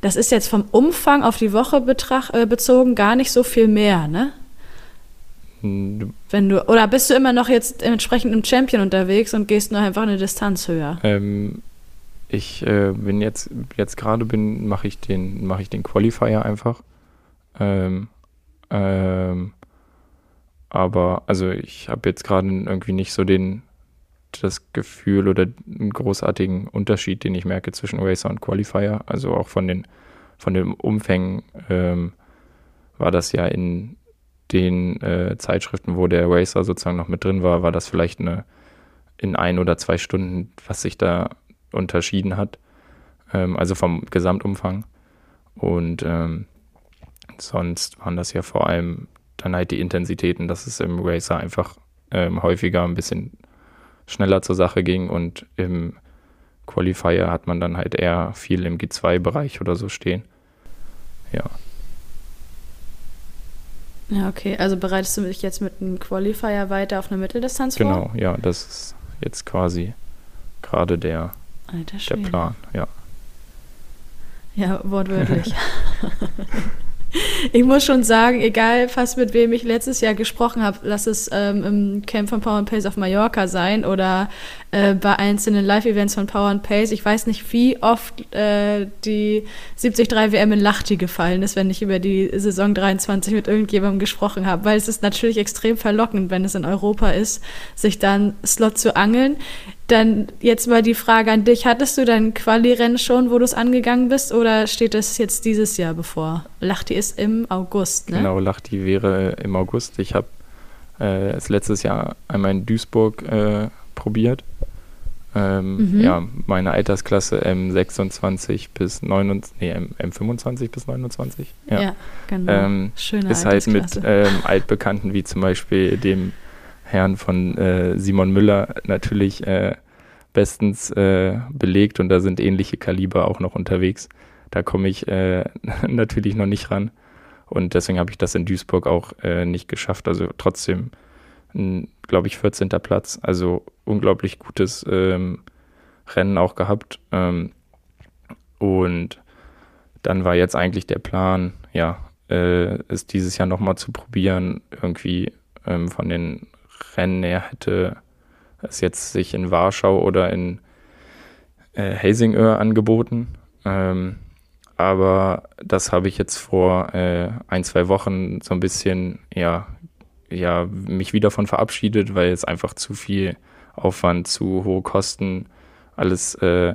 das ist jetzt vom Umfang auf die Woche betrach, äh, bezogen gar nicht so viel mehr, ne? Hm, Wenn du, oder bist du immer noch jetzt entsprechend im Champion unterwegs und gehst nur einfach eine Distanz höher? Ähm, ich äh, bin jetzt, jetzt gerade bin, mache ich den, mache ich den Qualifier einfach. Ähm, ähm, aber also ich habe jetzt gerade irgendwie nicht so den das Gefühl oder einen großartigen Unterschied, den ich merke zwischen Racer und Qualifier. Also auch von den, von den Umfängen ähm, war das ja in den äh, Zeitschriften, wo der Racer sozusagen noch mit drin war, war das vielleicht eine in ein oder zwei Stunden, was sich da unterschieden hat. Ähm, also vom Gesamtumfang. Und ähm, sonst waren das ja vor allem dann halt die Intensitäten, dass es im Racer einfach ähm, häufiger ein bisschen schneller zur Sache ging und im Qualifier hat man dann halt eher viel im G2-Bereich oder so stehen. Ja. Ja, okay. Also bereitest du dich jetzt mit einem Qualifier weiter auf eine Mitteldistanz vor? Genau, ja, das ist jetzt quasi gerade der, der Plan, ja. Ja, wortwörtlich. ich muss schon sagen, egal fast mit wem ich letztes Jahr gesprochen habe, lass es ähm, im Camp von Power and Pace auf Mallorca sein oder äh, bei einzelnen Live-Events von Power and Pace. Ich weiß nicht, wie oft äh, die 73 WM in Lachti gefallen ist, wenn ich über die Saison 23 mit irgendjemandem gesprochen habe, weil es ist natürlich extrem verlockend, wenn es in Europa ist, sich dann Slot zu angeln. Dann jetzt mal die Frage an dich. Hattest du dein Quali-Rennen schon, wo du es angegangen bist, oder steht es jetzt dieses Jahr bevor? Lachti ist im August, ne? Genau, Lachti wäre im August. Ich habe äh, es letztes Jahr einmal in Duisburg äh, probiert. Ähm, mhm. Ja, meine Altersklasse M26 bis 29, nee, M, M25 bis 29. Ja, ja genau. Ähm, Schöne ist halt mit ähm, Altbekannten wie zum Beispiel dem Herrn von äh, Simon Müller natürlich äh, bestens äh, belegt und da sind ähnliche Kaliber auch noch unterwegs. Da komme ich äh, natürlich noch nicht ran und deswegen habe ich das in Duisburg auch äh, nicht geschafft. Also trotzdem, glaube ich, 14. Platz. Also unglaublich gutes ähm, Rennen auch gehabt. Ähm, und dann war jetzt eigentlich der Plan, ja, äh, es dieses Jahr nochmal zu probieren, irgendwie ähm, von den Rennen. Er hätte es jetzt sich in Warschau oder in äh, Helsingör angeboten. Ähm, aber das habe ich jetzt vor äh, ein, zwei Wochen so ein bisschen, ja, ja, mich wieder von verabschiedet, weil es einfach zu viel Aufwand, zu hohe Kosten, alles, äh,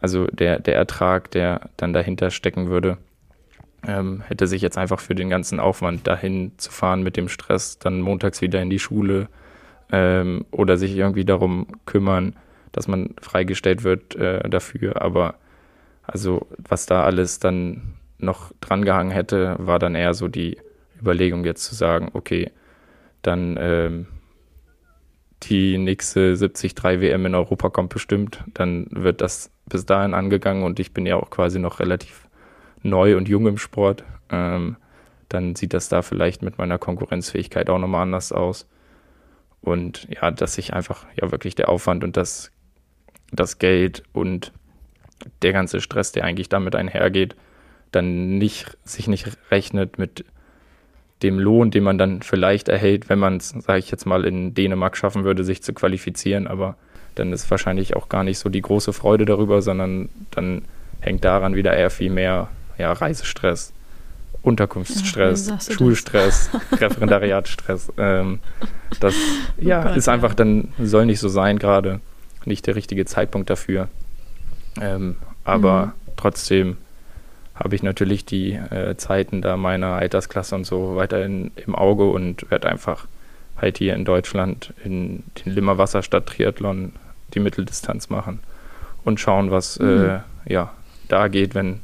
also der, der Ertrag, der dann dahinter stecken würde, ähm, hätte sich jetzt einfach für den ganzen Aufwand dahin zu fahren mit dem Stress, dann montags wieder in die Schule ähm, oder sich irgendwie darum kümmern, dass man freigestellt wird äh, dafür. Aber also was da alles dann noch drangehangen hätte, war dann eher so die Überlegung jetzt zu sagen, okay, dann ähm, die nächste 73 WM in Europa kommt bestimmt, dann wird das bis dahin angegangen und ich bin ja auch quasi noch relativ neu und jung im Sport, ähm, dann sieht das da vielleicht mit meiner Konkurrenzfähigkeit auch nochmal anders aus. Und ja, dass sich einfach ja wirklich der Aufwand und das, das Geld und der ganze Stress, der eigentlich damit einhergeht, dann nicht, sich nicht rechnet mit dem Lohn, den man dann vielleicht erhält, wenn man es, sage ich jetzt mal, in Dänemark schaffen würde, sich zu qualifizieren. Aber dann ist wahrscheinlich auch gar nicht so die große Freude darüber, sondern dann hängt daran wieder eher viel mehr ja, Reisestress, Unterkunftsstress, ja, Schulstress, Referendariatstress. Ähm, das oh ja, Gott, ist einfach dann, soll nicht so sein gerade, nicht der richtige Zeitpunkt dafür. Ähm, aber mhm. trotzdem habe ich natürlich die äh, Zeiten da meiner Altersklasse und so weiterhin im Auge und werde einfach halt hier in Deutschland in den Limmer Wasserstadt Triathlon die Mitteldistanz machen und schauen, was mhm. äh, ja da geht, wenn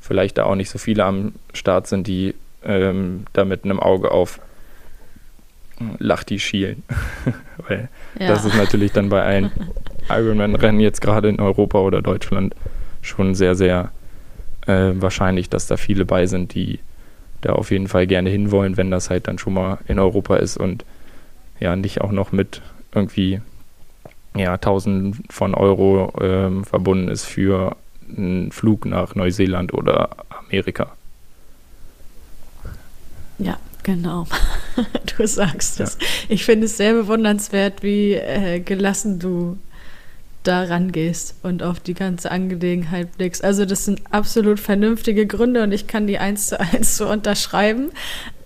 vielleicht da auch nicht so viele am Start sind, die ähm, da mit einem Auge auf Lachti schielen. Weil ja. das ist natürlich dann bei allen Ironman-Rennen jetzt gerade in Europa oder Deutschland schon sehr, sehr äh, wahrscheinlich, dass da viele bei sind, die da auf jeden Fall gerne hinwollen, wenn das halt dann schon mal in Europa ist und ja, nicht auch noch mit irgendwie ja, tausend von Euro ähm, verbunden ist für einen Flug nach Neuseeland oder Amerika. Ja, genau. du sagst es. Ja. Ich finde es sehr bewundernswert, wie äh, gelassen du da rangehst und auf die ganze Angelegenheit blickst. Also das sind absolut vernünftige Gründe und ich kann die eins zu eins so unterschreiben.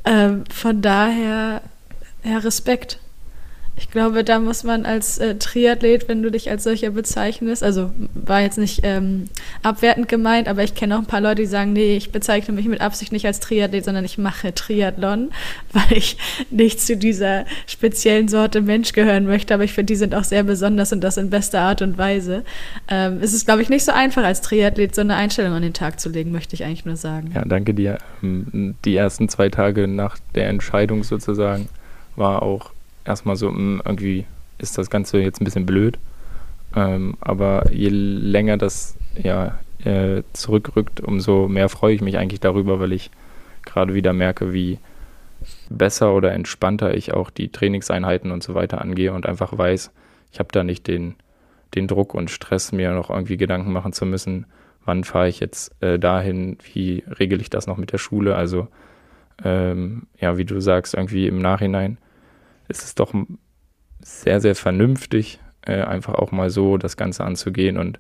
Ähm, von daher, ja, Respekt. Ich glaube, da muss man als äh, Triathlet, wenn du dich als solcher bezeichnest, also war jetzt nicht ähm, abwertend gemeint, aber ich kenne auch ein paar Leute, die sagen, nee, ich bezeichne mich mit Absicht nicht als Triathlet, sondern ich mache Triathlon, weil ich nicht zu dieser speziellen Sorte Mensch gehören möchte. Aber ich finde, die sind auch sehr besonders und das in bester Art und Weise. Ähm, es ist, glaube ich, nicht so einfach als Triathlet so eine Einstellung an den Tag zu legen, möchte ich eigentlich nur sagen. Ja, danke dir. Ähm, die ersten zwei Tage nach der Entscheidung sozusagen war auch erstmal so, hm, irgendwie ist das Ganze jetzt ein bisschen blöd. Ähm, aber je länger das ja, äh, zurückrückt, umso mehr freue ich mich eigentlich darüber, weil ich gerade wieder merke, wie besser oder entspannter ich auch die Trainingseinheiten und so weiter angehe und einfach weiß, ich habe da nicht den, den Druck und Stress, mir noch irgendwie Gedanken machen zu müssen, wann fahre ich jetzt äh, dahin, wie regel ich das noch mit der Schule. Also ähm, ja, wie du sagst, irgendwie im Nachhinein ist es doch sehr, sehr vernünftig, äh, einfach auch mal so das Ganze anzugehen und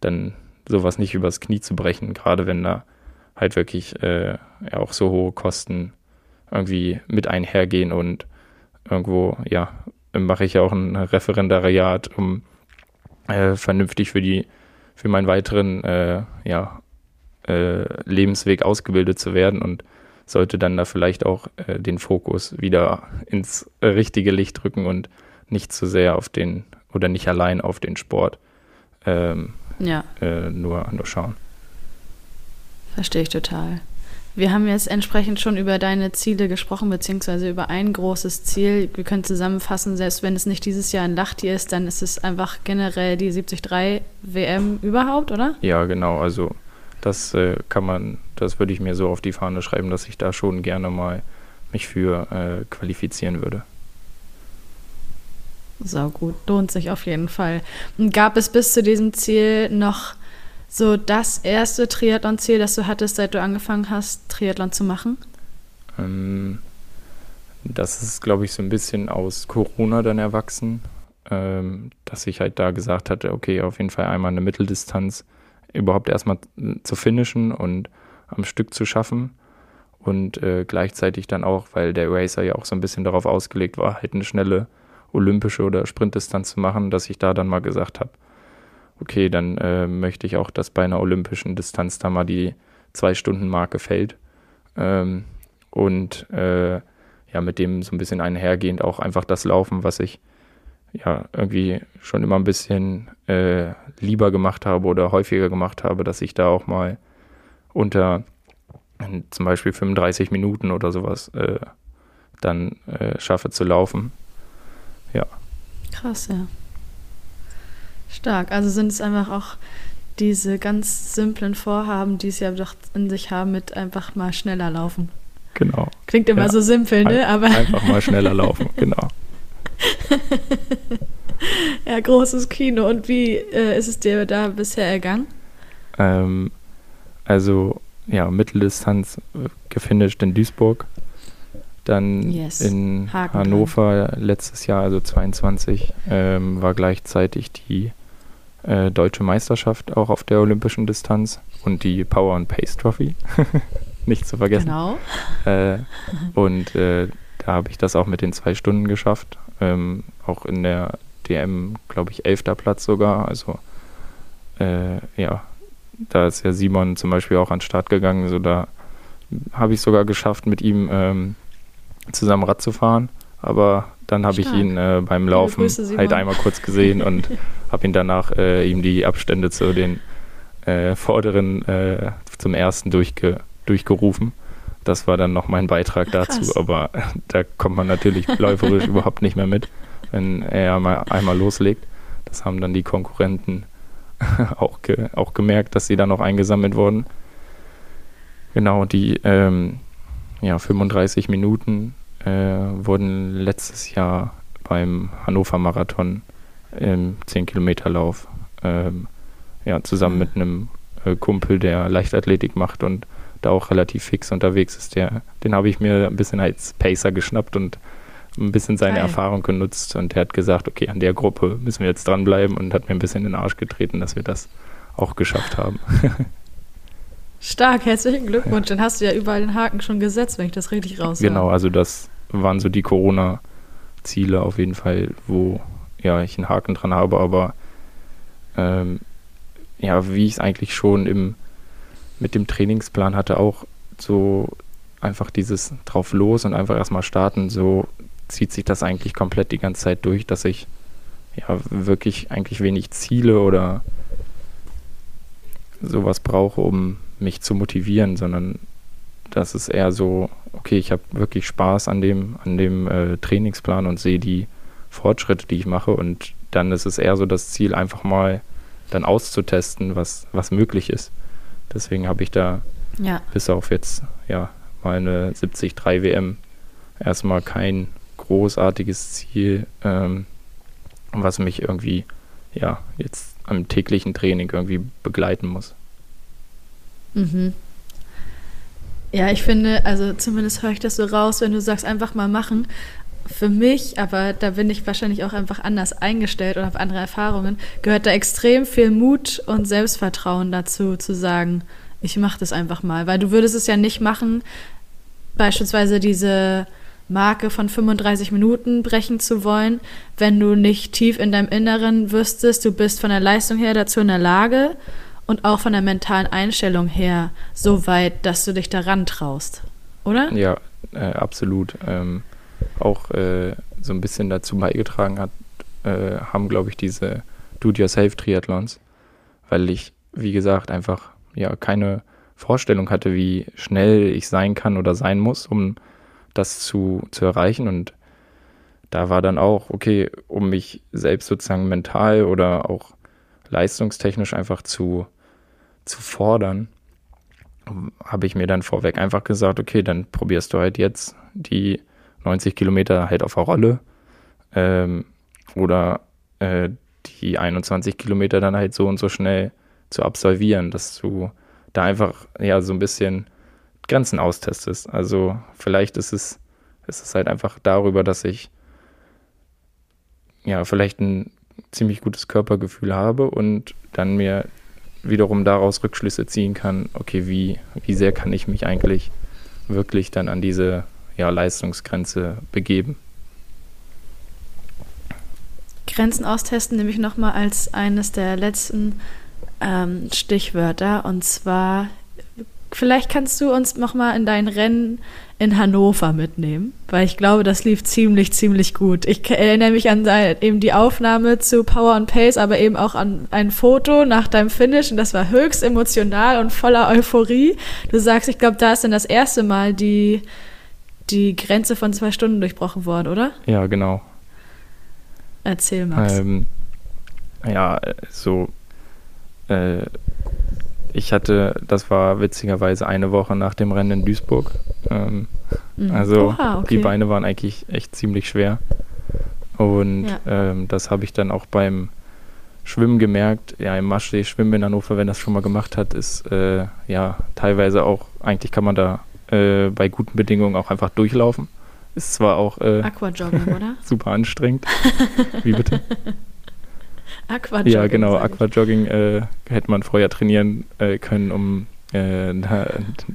dann sowas nicht übers Knie zu brechen, gerade wenn da halt wirklich äh, ja auch so hohe Kosten irgendwie mit einhergehen und irgendwo, ja, mache ich ja auch ein Referendariat, um äh, vernünftig für die, für meinen weiteren äh, ja, äh, Lebensweg ausgebildet zu werden und sollte dann da vielleicht auch äh, den Fokus wieder ins richtige Licht drücken und nicht zu sehr auf den oder nicht allein auf den Sport ähm, ja. äh, nur, nur schauen. Verstehe ich total. Wir haben jetzt entsprechend schon über deine Ziele gesprochen, beziehungsweise über ein großes Ziel. Wir können zusammenfassen, selbst wenn es nicht dieses Jahr in Lachti ist, dann ist es einfach generell die 73 WM überhaupt, oder? Ja, genau. Also das äh, kann man, das würde ich mir so auf die Fahne schreiben, dass ich da schon gerne mal mich für äh, qualifizieren würde. So gut, lohnt sich auf jeden Fall. Und gab es bis zu diesem Ziel noch so das erste Triathlon-Ziel, das du hattest, seit du angefangen hast, Triathlon zu machen? Ähm, das ist, glaube ich, so ein bisschen aus Corona dann erwachsen, ähm, dass ich halt da gesagt hatte, okay, auf jeden Fall einmal eine Mitteldistanz überhaupt erstmal zu finishen und am Stück zu schaffen. Und äh, gleichzeitig dann auch, weil der Racer ja auch so ein bisschen darauf ausgelegt war, halt eine schnelle olympische oder Sprintdistanz zu machen, dass ich da dann mal gesagt habe, okay, dann äh, möchte ich auch, dass bei einer olympischen Distanz da mal die Zwei-Stunden-Marke fällt. Ähm, und äh, ja, mit dem so ein bisschen einhergehend auch einfach das Laufen, was ich ja irgendwie schon immer ein bisschen äh, lieber gemacht habe oder häufiger gemacht habe, dass ich da auch mal unter zum Beispiel 35 Minuten oder sowas äh, dann äh, schaffe zu laufen. Ja. Krass, ja. Stark. Also sind es einfach auch diese ganz simplen Vorhaben, die es ja doch in sich haben, mit einfach mal schneller laufen. Genau. Klingt immer ja. so simpel, ne? Aber einfach mal schneller laufen, genau. Ja, großes Kino. Und wie äh, ist es dir da bisher ergangen? Ähm, also ja, Mitteldistanz äh, gefinisht in Duisburg. Dann yes. in Haken Hannover drin. letztes Jahr, also 22, ähm, war gleichzeitig die äh, deutsche Meisterschaft auch auf der olympischen Distanz und die Power and Pace Trophy. Nicht zu vergessen. Genau. Äh, und äh, da habe ich das auch mit den zwei Stunden geschafft. Ähm, auch in der DM, glaube ich, elfter Platz sogar. Also äh, ja, da ist ja Simon zum Beispiel auch an den Start gegangen. So da habe ich sogar geschafft, mit ihm ähm, zusammen Rad zu fahren. Aber dann habe ich ihn äh, beim Laufen Grüße, halt einmal kurz gesehen und habe ihn danach äh, ihm die Abstände zu den äh, vorderen äh, zum ersten durchge durchgerufen. Das war dann noch mein Beitrag dazu, Krass. aber da kommt man natürlich läuferisch überhaupt nicht mehr mit, wenn er mal einmal loslegt. Das haben dann die Konkurrenten auch, ge auch gemerkt, dass sie dann noch eingesammelt wurden. Genau, die ähm, ja, 35 Minuten äh, wurden letztes Jahr beim Hannover Marathon im 10-Kilometer-Lauf ähm, ja, zusammen mhm. mit einem äh, Kumpel, der Leichtathletik macht und da auch relativ fix unterwegs ist. Der, den habe ich mir ein bisschen als Pacer geschnappt und ein bisschen seine Geil. Erfahrung genutzt und der hat gesagt, okay, an der Gruppe müssen wir jetzt dranbleiben und hat mir ein bisschen in den Arsch getreten, dass wir das auch geschafft haben. Stark, herzlichen Glückwunsch. Dann hast du ja überall den Haken schon gesetzt, wenn ich das richtig raus Genau, also das waren so die Corona-Ziele auf jeden Fall, wo ja ich einen Haken dran habe, aber ähm, ja, wie ich es eigentlich schon im mit dem Trainingsplan hatte, auch so einfach dieses drauf los und einfach erstmal starten, so zieht sich das eigentlich komplett die ganze Zeit durch, dass ich ja wirklich eigentlich wenig Ziele oder sowas brauche, um mich zu motivieren, sondern das ist eher so, okay, ich habe wirklich Spaß an dem, an dem äh, Trainingsplan und sehe die Fortschritte, die ich mache und dann ist es eher so das Ziel, einfach mal dann auszutesten, was, was möglich ist. Deswegen habe ich da ja. bis auf jetzt ja meine 73 WM erstmal kein großartiges Ziel, ähm, was mich irgendwie ja jetzt am täglichen Training irgendwie begleiten muss. Mhm. Ja, ich finde, also zumindest höre ich das so raus, wenn du sagst, einfach mal machen. Für mich, aber da bin ich wahrscheinlich auch einfach anders eingestellt und habe andere Erfahrungen, gehört da extrem viel Mut und Selbstvertrauen dazu, zu sagen, ich mache das einfach mal. Weil du würdest es ja nicht machen, beispielsweise diese Marke von 35 Minuten brechen zu wollen, wenn du nicht tief in deinem Inneren wüsstest, du bist von der Leistung her dazu in der Lage und auch von der mentalen Einstellung her so weit, dass du dich daran traust, oder? Ja, äh, absolut. Ähm, auch äh, so ein bisschen dazu beigetragen hat, äh, haben, glaube ich, diese Do-it-yourself-Triathlons, weil ich, wie gesagt, einfach ja keine Vorstellung hatte, wie schnell ich sein kann oder sein muss, um das zu, zu erreichen. Und da war dann auch, okay, um mich selbst sozusagen mental oder auch leistungstechnisch einfach zu, zu fordern, habe ich mir dann vorweg einfach gesagt, okay, dann probierst du halt jetzt die 90 Kilometer halt auf der Rolle ähm, oder äh, die 21 Kilometer dann halt so und so schnell zu absolvieren, dass du da einfach ja so ein bisschen Grenzen austestest. Also vielleicht ist es, ist es halt einfach darüber, dass ich ja vielleicht ein ziemlich gutes Körpergefühl habe und dann mir wiederum daraus Rückschlüsse ziehen kann, okay, wie, wie sehr kann ich mich eigentlich wirklich dann an diese ja, Leistungsgrenze begeben. Grenzen austesten nehme ich nochmal als eines der letzten ähm, Stichwörter. Und zwar, vielleicht kannst du uns nochmal in dein Rennen in Hannover mitnehmen, weil ich glaube, das lief ziemlich, ziemlich gut. Ich erinnere mich an eben die Aufnahme zu Power and Pace, aber eben auch an ein Foto nach deinem Finish und das war höchst emotional und voller Euphorie. Du sagst, ich glaube, da ist dann das erste Mal die, die Grenze von zwei Stunden durchbrochen worden, oder? Ja, genau. Erzähl, Max. Ähm, ja, so äh, ich hatte, das war witzigerweise eine Woche nach dem Rennen in Duisburg. Ähm, mhm. Also Oha, okay. die Beine waren eigentlich echt ziemlich schwer. Und ja. ähm, das habe ich dann auch beim Schwimmen gemerkt, ja, im Maschsee schwimmen in Hannover, wenn das schon mal gemacht hat, ist äh, ja teilweise auch, eigentlich kann man da äh, bei guten Bedingungen auch einfach durchlaufen. Ist zwar auch äh, Aquajogging, oder? super anstrengend. Wie bitte? Aquajogging. Ja, genau, Aquajogging äh, hätte man vorher trainieren äh, können, um äh, da,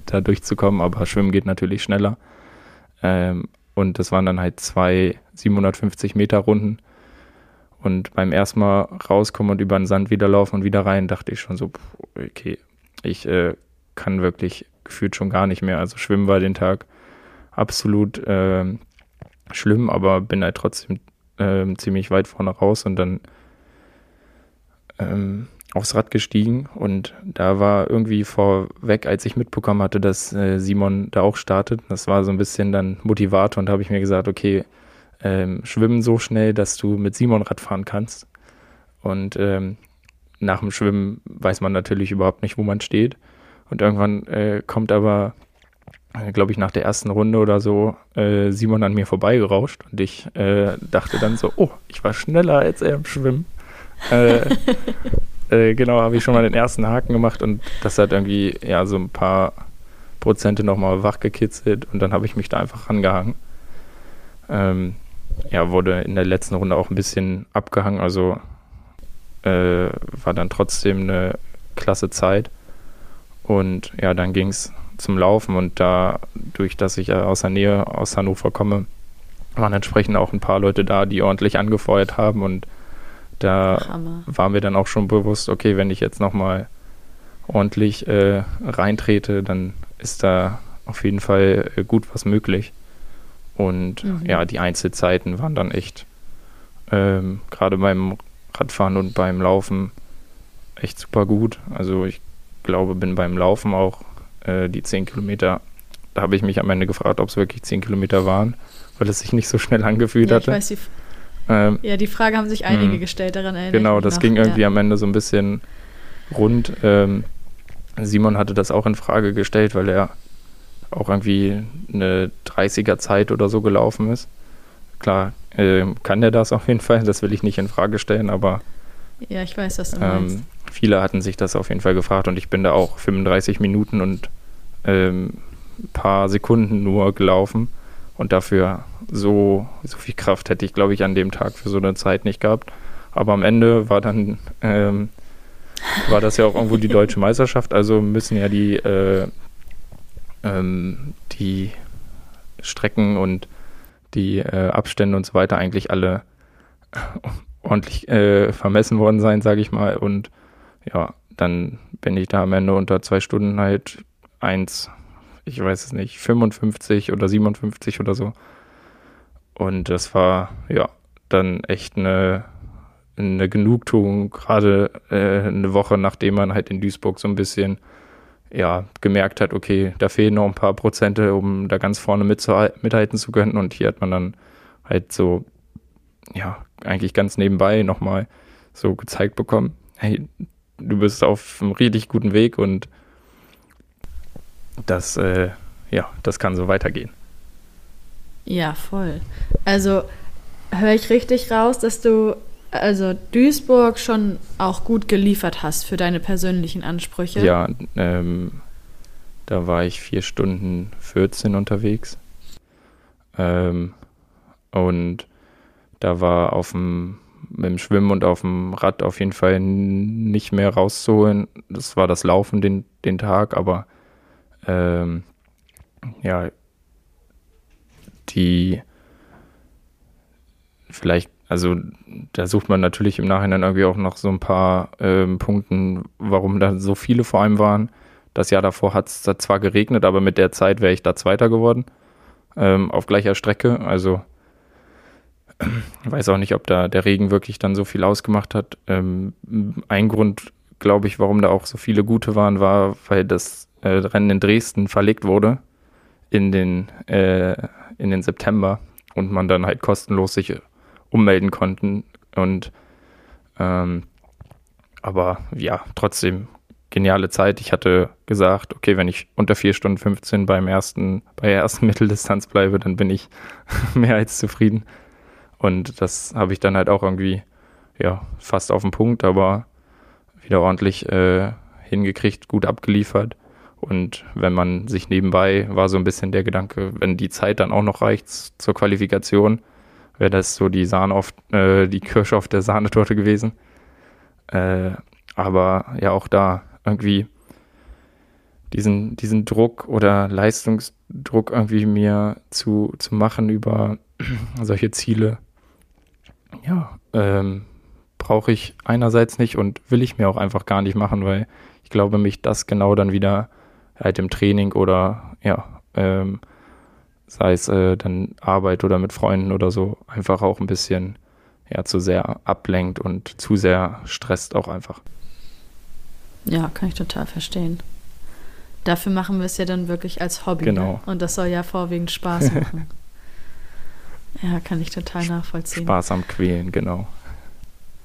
da, durchzukommen, aber Schwimmen geht natürlich schneller. Ähm, und das waren dann halt zwei 750 Meter Runden. Und beim ersten Mal rauskommen und über den Sand wieder laufen und wieder rein, dachte ich schon so, okay, ich äh, kann wirklich gefühlt schon gar nicht mehr. Also Schwimmen war den Tag absolut äh, schlimm, aber bin halt trotzdem äh, ziemlich weit vorne raus und dann ähm, aufs Rad gestiegen. Und da war irgendwie vorweg, als ich mitbekommen hatte, dass äh, Simon da auch startet, das war so ein bisschen dann Motivator und da habe ich mir gesagt, okay, ähm, schwimmen so schnell, dass du mit Simon Rad fahren kannst. Und ähm, nach dem Schwimmen weiß man natürlich überhaupt nicht, wo man steht und irgendwann äh, kommt aber, äh, glaube ich, nach der ersten Runde oder so äh, Simon an mir vorbeigerauscht und ich äh, dachte dann so, oh, ich war schneller als er im Schwimmen. Äh, genau, habe ich schon mal den ersten Haken gemacht und das hat irgendwie ja so ein paar Prozente nochmal wachgekitzelt und dann habe ich mich da einfach rangehangen. Ähm, ja, wurde in der letzten Runde auch ein bisschen abgehangen, also äh, war dann trotzdem eine klasse Zeit. Und ja, dann ging es zum Laufen und dadurch, dass ich ja aus der Nähe aus Hannover komme, waren entsprechend auch ein paar Leute da, die ordentlich angefeuert haben und da Hammer. war mir dann auch schon bewusst, okay, wenn ich jetzt nochmal ordentlich äh, reintrete, dann ist da auf jeden Fall äh, gut was möglich. Und mhm. ja, die Einzelzeiten waren dann echt, ähm, gerade beim Radfahren und beim Laufen, echt super gut. Also ich glaube, bin beim Laufen auch äh, die 10 Kilometer, da habe ich mich am Ende gefragt, ob es wirklich 10 Kilometer waren, weil es sich nicht so schnell angefühlt ja, hatte. Ich weiß, die ähm, ja, die Frage haben sich einige mh, gestellt, daran erinnere Genau, das nach, ging irgendwie ja. am Ende so ein bisschen rund. Ähm, Simon hatte das auch in Frage gestellt, weil er auch irgendwie eine 30er Zeit oder so gelaufen ist. Klar, äh, kann er das auf jeden Fall, das will ich nicht in Frage stellen, aber ja, ich weiß, was du meinst. Viele hatten sich das auf jeden Fall gefragt und ich bin da auch 35 Minuten und ähm, paar Sekunden nur gelaufen. Und dafür so, so viel Kraft hätte ich, glaube ich, an dem Tag für so eine Zeit nicht gehabt. Aber am Ende war dann, ähm, war das ja auch irgendwo die deutsche Meisterschaft. Also müssen ja die, äh, ähm, die Strecken und die äh, Abstände und so weiter eigentlich alle ordentlich äh, vermessen worden sein, sage ich mal. Und ja, dann bin ich da am Ende unter zwei Stunden halt eins ich weiß es nicht, 55 oder 57 oder so. Und das war, ja, dann echt eine, eine Genugtuung, gerade äh, eine Woche nachdem man halt in Duisburg so ein bisschen, ja, gemerkt hat, okay, da fehlen noch ein paar Prozente, um da ganz vorne mithalten zu können. Und hier hat man dann halt so, ja, eigentlich ganz nebenbei nochmal so gezeigt bekommen, hey, du bist auf einem richtig guten Weg und das, äh, ja, das kann so weitergehen. Ja, voll. Also höre ich richtig raus, dass du also Duisburg schon auch gut geliefert hast für deine persönlichen Ansprüche? Ja, ähm, da war ich vier Stunden 14 unterwegs. Ähm, und da war auf dem, mit dem Schwimmen und auf dem Rad auf jeden Fall nicht mehr rauszuholen. Das war das Laufen den, den Tag, aber ähm, ja, die vielleicht, also da sucht man natürlich im Nachhinein irgendwie auch noch so ein paar ähm, Punkten, warum da so viele vor allem waren. Das Jahr davor hat es zwar geregnet, aber mit der Zeit wäre ich da Zweiter geworden. Ähm, auf gleicher Strecke. Also ich weiß auch nicht, ob da der Regen wirklich dann so viel ausgemacht hat. Ähm, ein Grund, glaube ich, warum da auch so viele gute waren, war, weil das äh, Rennen in Dresden verlegt wurde in den, äh, in den September und man dann halt kostenlos sich ummelden konnten. Und ähm, aber ja, trotzdem geniale Zeit. Ich hatte gesagt, okay, wenn ich unter 4 Stunden 15 beim ersten, bei der ersten Mitteldistanz bleibe, dann bin ich mehr als zufrieden. Und das habe ich dann halt auch irgendwie ja, fast auf den Punkt, aber wieder ordentlich äh, hingekriegt, gut abgeliefert. Und wenn man sich nebenbei, war so ein bisschen der Gedanke, wenn die Zeit dann auch noch reicht zur Qualifikation, wäre das so die Sahne auf, äh, die Kirsche auf der Sahnetorte gewesen. Äh, aber ja, auch da irgendwie diesen, diesen Druck oder Leistungsdruck irgendwie mir zu, zu machen über solche Ziele, ja, ähm, brauche ich einerseits nicht und will ich mir auch einfach gar nicht machen, weil ich glaube, mich das genau dann wieder halt im Training oder ja, ähm, sei es äh, dann Arbeit oder mit Freunden oder so, einfach auch ein bisschen ja zu sehr ablenkt und zu sehr stresst auch einfach. Ja, kann ich total verstehen. Dafür machen wir es ja dann wirklich als Hobby. Genau. Ne? Und das soll ja vorwiegend Spaß machen. Ja, kann ich total nachvollziehen. Spaß am Quälen, genau.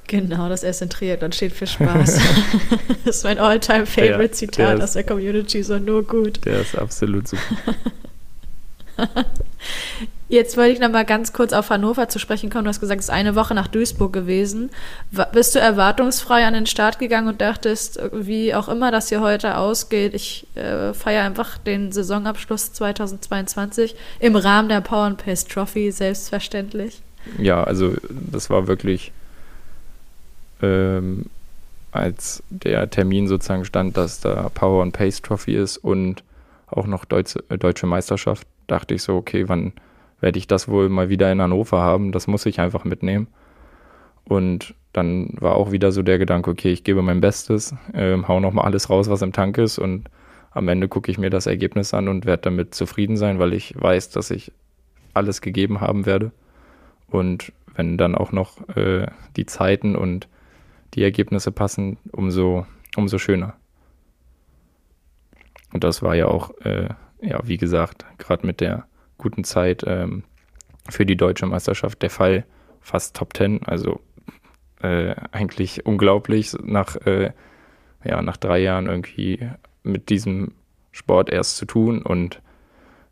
Genau, das S in Triathlon steht für Spaß. das ist mein all-time favorite Zitat aus der Community, so nur gut. Der ist absolut super. Jetzt wollte ich noch mal ganz kurz auf Hannover zu sprechen kommen. Du hast gesagt, es ist eine Woche nach Duisburg gewesen. Bist du erwartungsfrei an den Start gegangen und dachtest, wie auch immer das hier heute ausgeht, ich äh, feiere einfach den Saisonabschluss 2022 im Rahmen der Power and Pace Trophy, selbstverständlich? Ja, also das war wirklich, ähm, als der Termin sozusagen stand, dass da Power and Pace Trophy ist und auch noch Deutsche, äh, Deutsche Meisterschaft, dachte ich so, okay, wann werde ich das wohl mal wieder in Hannover haben. Das muss ich einfach mitnehmen. Und dann war auch wieder so der Gedanke, okay, ich gebe mein Bestes, äh, hau nochmal alles raus, was im Tank ist und am Ende gucke ich mir das Ergebnis an und werde damit zufrieden sein, weil ich weiß, dass ich alles gegeben haben werde. Und wenn dann auch noch äh, die Zeiten und die Ergebnisse passen, umso, umso schöner. Und das war ja auch, äh, ja, wie gesagt, gerade mit der guten Zeit ähm, für die deutsche Meisterschaft der Fall. Fast Top Ten, also äh, eigentlich unglaublich nach, äh, ja, nach drei Jahren irgendwie mit diesem Sport erst zu tun und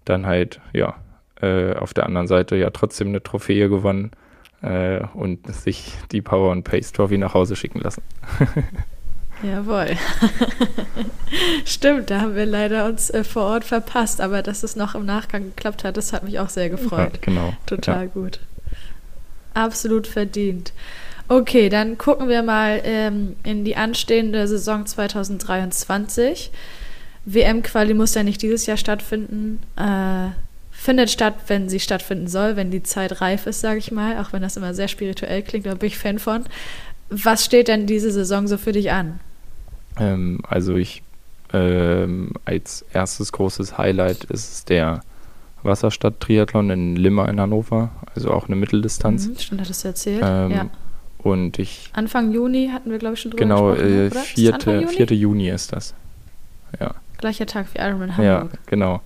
dann halt, ja, äh, auf der anderen Seite ja trotzdem eine Trophäe gewonnen äh, und sich die Power and Pace Trophy nach Hause schicken lassen. Jawohl. Stimmt, da haben wir leider uns äh, vor Ort verpasst, aber dass es noch im Nachgang geklappt hat, das hat mich auch sehr gefreut. Ja, genau. Total ja. gut. Absolut verdient. Okay, dann gucken wir mal ähm, in die anstehende Saison 2023. WM-Quali muss ja nicht dieses Jahr stattfinden. Äh, findet statt, wenn sie stattfinden soll, wenn die Zeit reif ist, sage ich mal, auch wenn das immer sehr spirituell klingt, da bin ich Fan von. Was steht denn diese Saison so für dich an? Ähm, also ich ähm, als erstes großes Highlight ist der Wasserstadt-Triathlon in Limmer in Hannover, also auch eine Mitteldistanz. Mhm, stimmt, hattest du erzählt. Ähm, ja. Und ich. Anfang Juni hatten wir, glaube ich, schon drüber genau, gesprochen. Genau, äh, 4. Juni? 4. Juni ist das. Ja. Gleicher Tag wie Ironman Hamburg. Ja, genau.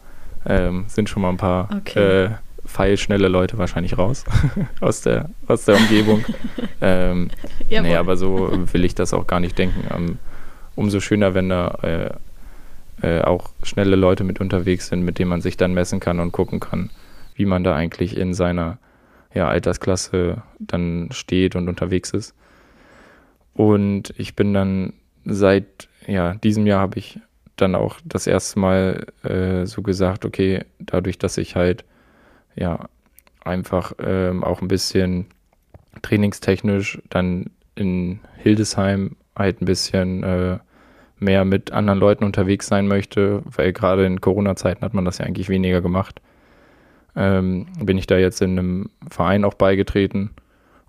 Ähm, sind schon mal ein paar okay. äh, feilschnelle Leute wahrscheinlich raus aus, der, aus der Umgebung. ähm, nee, aber so will ich das auch gar nicht denken. Um, umso schöner, wenn da äh, äh, auch schnelle Leute mit unterwegs sind, mit denen man sich dann messen kann und gucken kann, wie man da eigentlich in seiner ja, Altersklasse dann steht und unterwegs ist. Und ich bin dann seit ja, diesem Jahr habe ich dann auch das erste Mal äh, so gesagt, okay, dadurch, dass ich halt ja einfach ähm, auch ein bisschen trainingstechnisch dann in Hildesheim halt ein bisschen äh, mehr mit anderen Leuten unterwegs sein möchte, weil gerade in Corona-Zeiten hat man das ja eigentlich weniger gemacht. Ähm, bin ich da jetzt in einem Verein auch beigetreten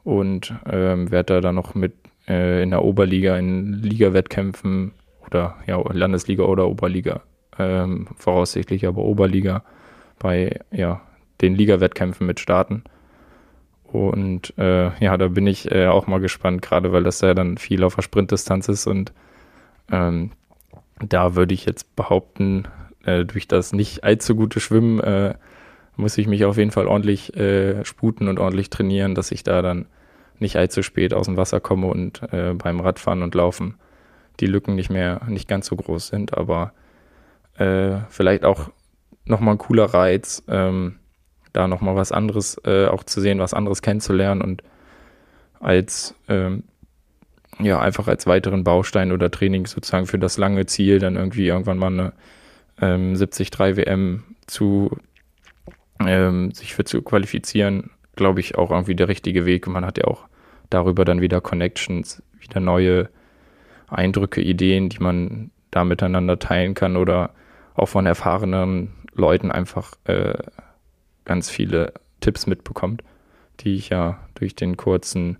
und ähm, werde da dann noch mit äh, in der Oberliga in Liga-Wettkämpfen oder ja, Landesliga oder Oberliga, ähm, voraussichtlich aber Oberliga bei ja, den Liga-Wettkämpfen mit starten. Und äh, ja, da bin ich äh, auch mal gespannt, gerade weil das ja dann viel auf der Sprintdistanz ist und ähm, da würde ich jetzt behaupten, äh, durch das nicht allzu gute Schwimmen äh, muss ich mich auf jeden Fall ordentlich äh, sputen und ordentlich trainieren, dass ich da dann nicht allzu spät aus dem Wasser komme und äh, beim Radfahren und Laufen die Lücken nicht mehr, nicht ganz so groß sind, aber vielleicht auch nochmal ein cooler Reiz, ähm, da nochmal was anderes äh, auch zu sehen, was anderes kennenzulernen und als ähm, ja, einfach als weiteren Baustein oder Training sozusagen für das lange Ziel, dann irgendwie irgendwann mal eine ähm, 73 WM zu ähm, sich für zu qualifizieren, glaube ich, auch irgendwie der richtige Weg. Man hat ja auch darüber dann wieder Connections, wieder neue Eindrücke, Ideen, die man da miteinander teilen kann oder auch von erfahrenen Leuten einfach äh, ganz viele Tipps mitbekommt, die ich ja durch den kurzen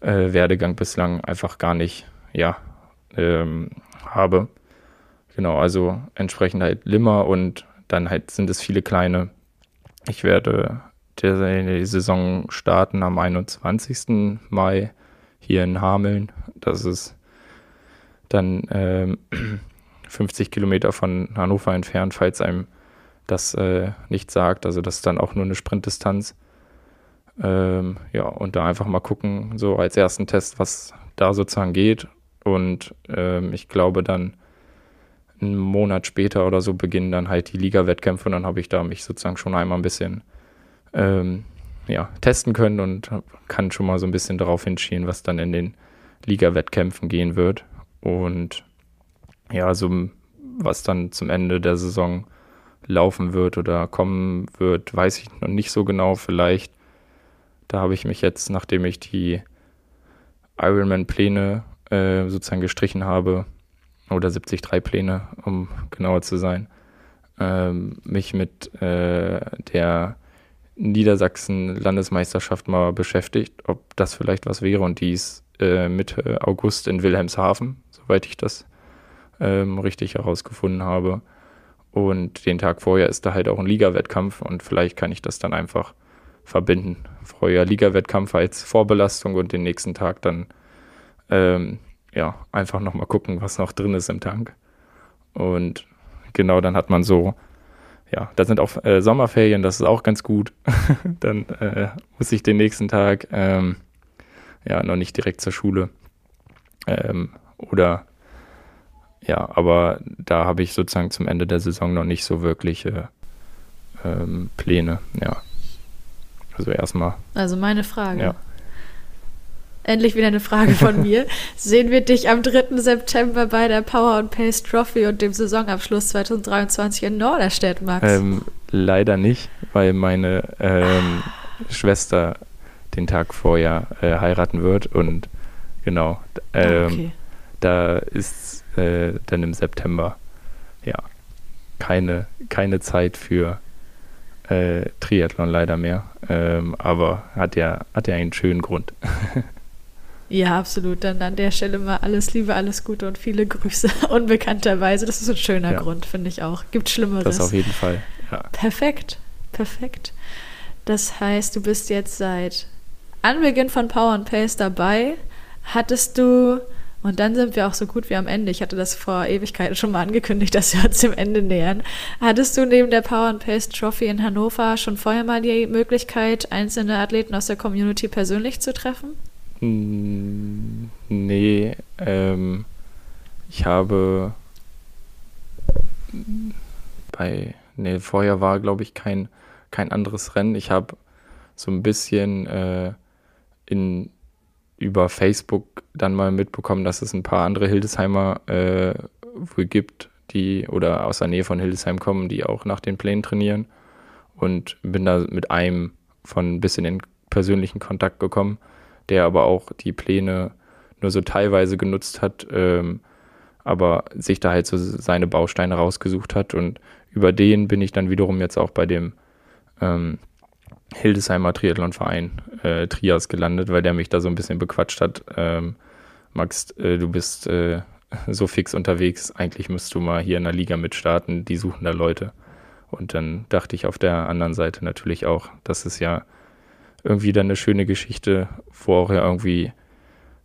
äh, Werdegang bislang einfach gar nicht, ja, ähm, habe. Genau, also entsprechend halt Limmer und dann halt sind es viele kleine. Ich werde die Saison starten am 21. Mai hier in Hameln. Das ist dann ähm, 50 Kilometer von Hannover entfernt, falls einem das äh, nicht sagt. Also das ist dann auch nur eine Sprintdistanz. Ähm, ja, und da einfach mal gucken, so als ersten Test, was da sozusagen geht. Und ähm, ich glaube dann einen Monat später oder so beginnen dann halt die Liga-Wettkämpfe und dann habe ich da mich sozusagen schon einmal ein bisschen ähm, ja, testen können und kann schon mal so ein bisschen darauf hinschielen, was dann in den Liga-Wettkämpfen gehen wird. Und ja, so was dann zum Ende der Saison laufen wird oder kommen wird, weiß ich noch nicht so genau. Vielleicht, da habe ich mich jetzt, nachdem ich die Ironman-Pläne äh, sozusagen gestrichen habe, oder 73 Pläne, um genauer zu sein, ähm, mich mit äh, der Niedersachsen-Landesmeisterschaft mal beschäftigt, ob das vielleicht was wäre und die ist äh, Mitte August in Wilhelmshaven, soweit ich das ähm, richtig herausgefunden habe. Und den Tag vorher ist da halt auch ein Liga-Wettkampf und vielleicht kann ich das dann einfach verbinden. Vorher Liga-Wettkampf als Vorbelastung und den nächsten Tag dann ähm, ja einfach nochmal gucken, was noch drin ist im Tank. Und genau, dann hat man so, ja, da sind auch äh, Sommerferien, das ist auch ganz gut. dann äh, muss ich den nächsten Tag ähm, ja noch nicht direkt zur Schule. Ähm, oder ja, aber da habe ich sozusagen zum Ende der Saison noch nicht so wirkliche ähm, Pläne, ja. Also erstmal. Also meine Frage. Ja. Endlich wieder eine Frage von mir. Sehen wir dich am 3. September bei der Power and Pace Trophy und dem Saisonabschluss 2023 in Norderstedt, Max? Ähm, leider nicht, weil meine ähm, Schwester den Tag vorher äh, heiraten wird und genau. Ähm, okay. Da ist äh, dann im September ja keine, keine Zeit für äh, Triathlon leider mehr. Ähm, aber hat ja, hat ja einen schönen Grund. ja, absolut. Dann an der Stelle mal alles Liebe, alles Gute und viele Grüße unbekannterweise. Das ist ein schöner ja. Grund, finde ich auch. Gibt Schlimmeres. Das auf jeden Fall. Ja. Perfekt, perfekt. Das heißt, du bist jetzt seit Anbeginn von Power and Pace dabei. Hattest du und dann sind wir auch so gut wie am Ende. Ich hatte das vor Ewigkeiten schon mal angekündigt, dass wir uns dem Ende nähern. Hattest du neben der Power and Pace Trophy in Hannover schon vorher mal die Möglichkeit, einzelne Athleten aus der Community persönlich zu treffen? Hm, nee, ähm, ich habe bei, nee, vorher war, glaube ich, kein, kein anderes Rennen. Ich habe so ein bisschen äh, in über Facebook dann mal mitbekommen, dass es ein paar andere Hildesheimer äh, wohl gibt, die oder aus der Nähe von Hildesheim kommen, die auch nach den Plänen trainieren. Und bin da mit einem von ein bisschen in persönlichen Kontakt gekommen, der aber auch die Pläne nur so teilweise genutzt hat, ähm, aber sich da halt so seine Bausteine rausgesucht hat. Und über den bin ich dann wiederum jetzt auch bei dem ähm, Hildesheimer Triathlonverein äh, Trias gelandet, weil der mich da so ein bisschen bequatscht hat. Ähm, Max, äh, du bist äh, so fix unterwegs, eigentlich müsst du mal hier in der Liga mitstarten, die suchen da Leute. Und dann dachte ich auf der anderen Seite natürlich auch, das ist ja irgendwie dann eine schöne Geschichte, wo auch ja irgendwie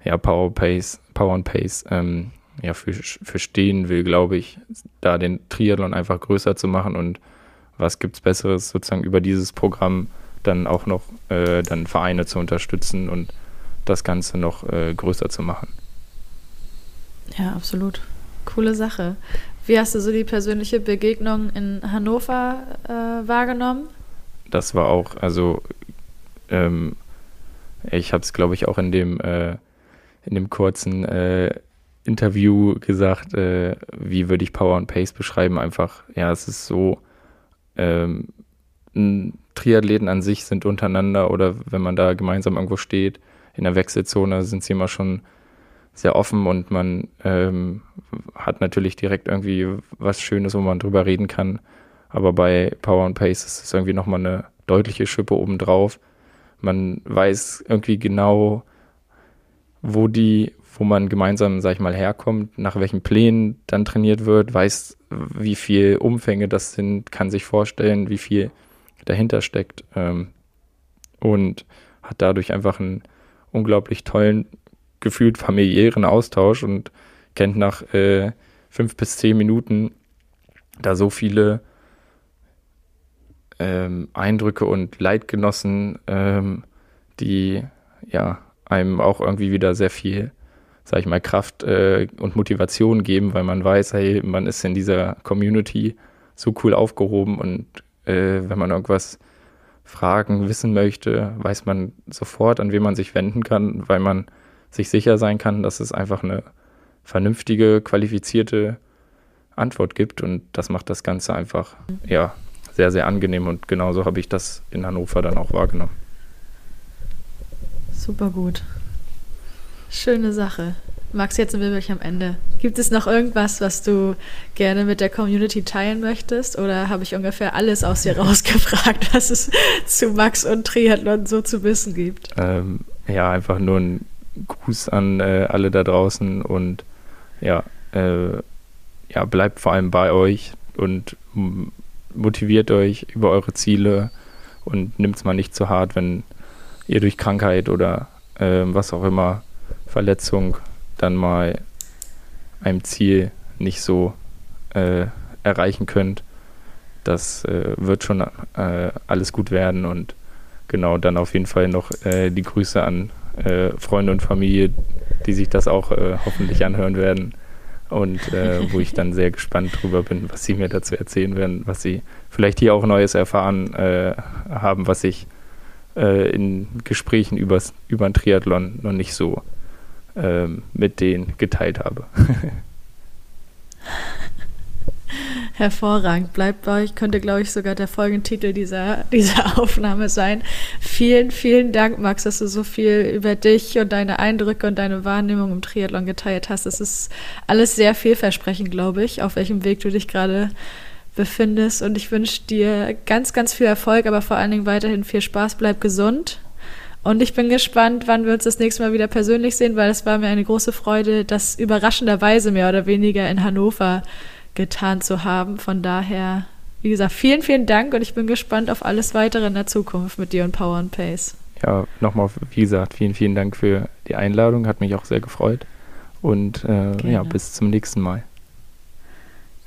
ja, Power Pace, Power and Pace ähm, ja, für, für stehen will, glaube ich, da den Triathlon einfach größer zu machen und was gibt es Besseres sozusagen über dieses Programm dann auch noch äh, dann Vereine zu unterstützen und das Ganze noch äh, größer zu machen. Ja, absolut. Coole Sache. Wie hast du so die persönliche Begegnung in Hannover äh, wahrgenommen? Das war auch, also ähm, ich habe es, glaube ich, auch in dem äh, in dem kurzen äh, Interview gesagt, äh, wie würde ich Power und Pace beschreiben? Einfach, ja, es ist so, ähm, Triathleten an sich sind untereinander oder wenn man da gemeinsam irgendwo steht, in der Wechselzone sind sie immer schon sehr offen und man ähm, hat natürlich direkt irgendwie was Schönes, wo man drüber reden kann. Aber bei Power and Pace ist es irgendwie nochmal eine deutliche Schippe obendrauf. Man weiß irgendwie genau, wo die, wo man gemeinsam, sag ich mal, herkommt, nach welchen Plänen dann trainiert wird, weiß, wie viel Umfänge das sind, kann sich vorstellen, wie viel dahinter steckt ähm, und hat dadurch einfach einen unglaublich tollen, gefühlt familiären Austausch und kennt nach äh, fünf bis zehn Minuten da so viele ähm, Eindrücke und Leitgenossen, ähm, die ja einem auch irgendwie wieder sehr viel, sag ich mal, Kraft äh, und Motivation geben, weil man weiß, hey, man ist in dieser Community so cool aufgehoben und äh, wenn man irgendwas fragen, wissen möchte, weiß man sofort, an wen man sich wenden kann, weil man sich sicher sein kann, dass es einfach eine vernünftige, qualifizierte Antwort gibt und das macht das Ganze einfach, ja, sehr, sehr angenehm und genauso habe ich das in Hannover dann auch wahrgenommen. Super gut. Schöne Sache. Max, jetzt sind wir wirklich am Ende. Gibt es noch irgendwas, was du gerne mit der Community teilen möchtest? Oder habe ich ungefähr alles aus dir rausgefragt, was es zu Max und Triathlon so zu wissen gibt? Ähm, ja, einfach nur ein Gruß an äh, alle da draußen und ja, äh, ja, bleibt vor allem bei euch und motiviert euch über eure Ziele und nimmt es mal nicht zu hart, wenn ihr durch Krankheit oder äh, was auch immer, Verletzung, dann mal einem Ziel nicht so äh, erreichen könnt. Das äh, wird schon äh, alles gut werden und genau dann auf jeden Fall noch äh, die Grüße an äh, Freunde und Familie, die sich das auch hoffentlich anhören werden und äh, wo ich dann sehr gespannt drüber bin, was sie mir dazu erzählen werden, was sie vielleicht hier auch Neues erfahren äh, haben, was ich äh, in Gesprächen über den Triathlon noch nicht so ähm, mit denen geteilt habe. Hervorragend. Bleibt bei euch, könnte, glaube ich, sogar der Folgentitel dieser, dieser Aufnahme sein. Vielen, vielen Dank, Max, dass du so viel über dich und deine Eindrücke und deine Wahrnehmung im Triathlon geteilt hast. Es ist alles sehr vielversprechend, glaube ich, auf welchem Weg du dich gerade befindest. Und ich wünsche dir ganz, ganz viel Erfolg, aber vor allen Dingen weiterhin viel Spaß. Bleib gesund. Und ich bin gespannt, wann wir uns das nächste Mal wieder persönlich sehen, weil es war mir eine große Freude, das überraschenderweise mehr oder weniger in Hannover getan zu haben. Von daher, wie gesagt, vielen, vielen Dank und ich bin gespannt auf alles weitere in der Zukunft mit dir und Power and Pace. Ja, nochmal, wie gesagt, vielen, vielen Dank für die Einladung. Hat mich auch sehr gefreut. Und äh, ja, bis zum nächsten Mal.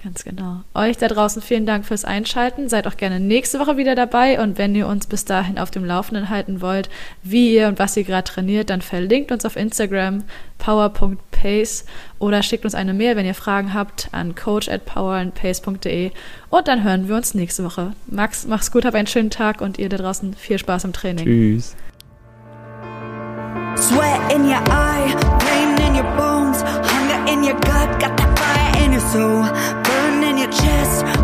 Ganz genau. Euch da draußen vielen Dank fürs Einschalten. Seid auch gerne nächste Woche wieder dabei. Und wenn ihr uns bis dahin auf dem Laufenden halten wollt, wie ihr und was ihr gerade trainiert, dann verlinkt uns auf Instagram power.pace oder schickt uns eine Mail, wenn ihr Fragen habt, an coach at powerandpace.de. Und dann hören wir uns nächste Woche. Max, mach's gut, hab einen schönen Tag und ihr da draußen viel Spaß im Training. Tschüss. Sweat in your eye, pain in your bones, hunger in your gut, got that fire in your soul. Your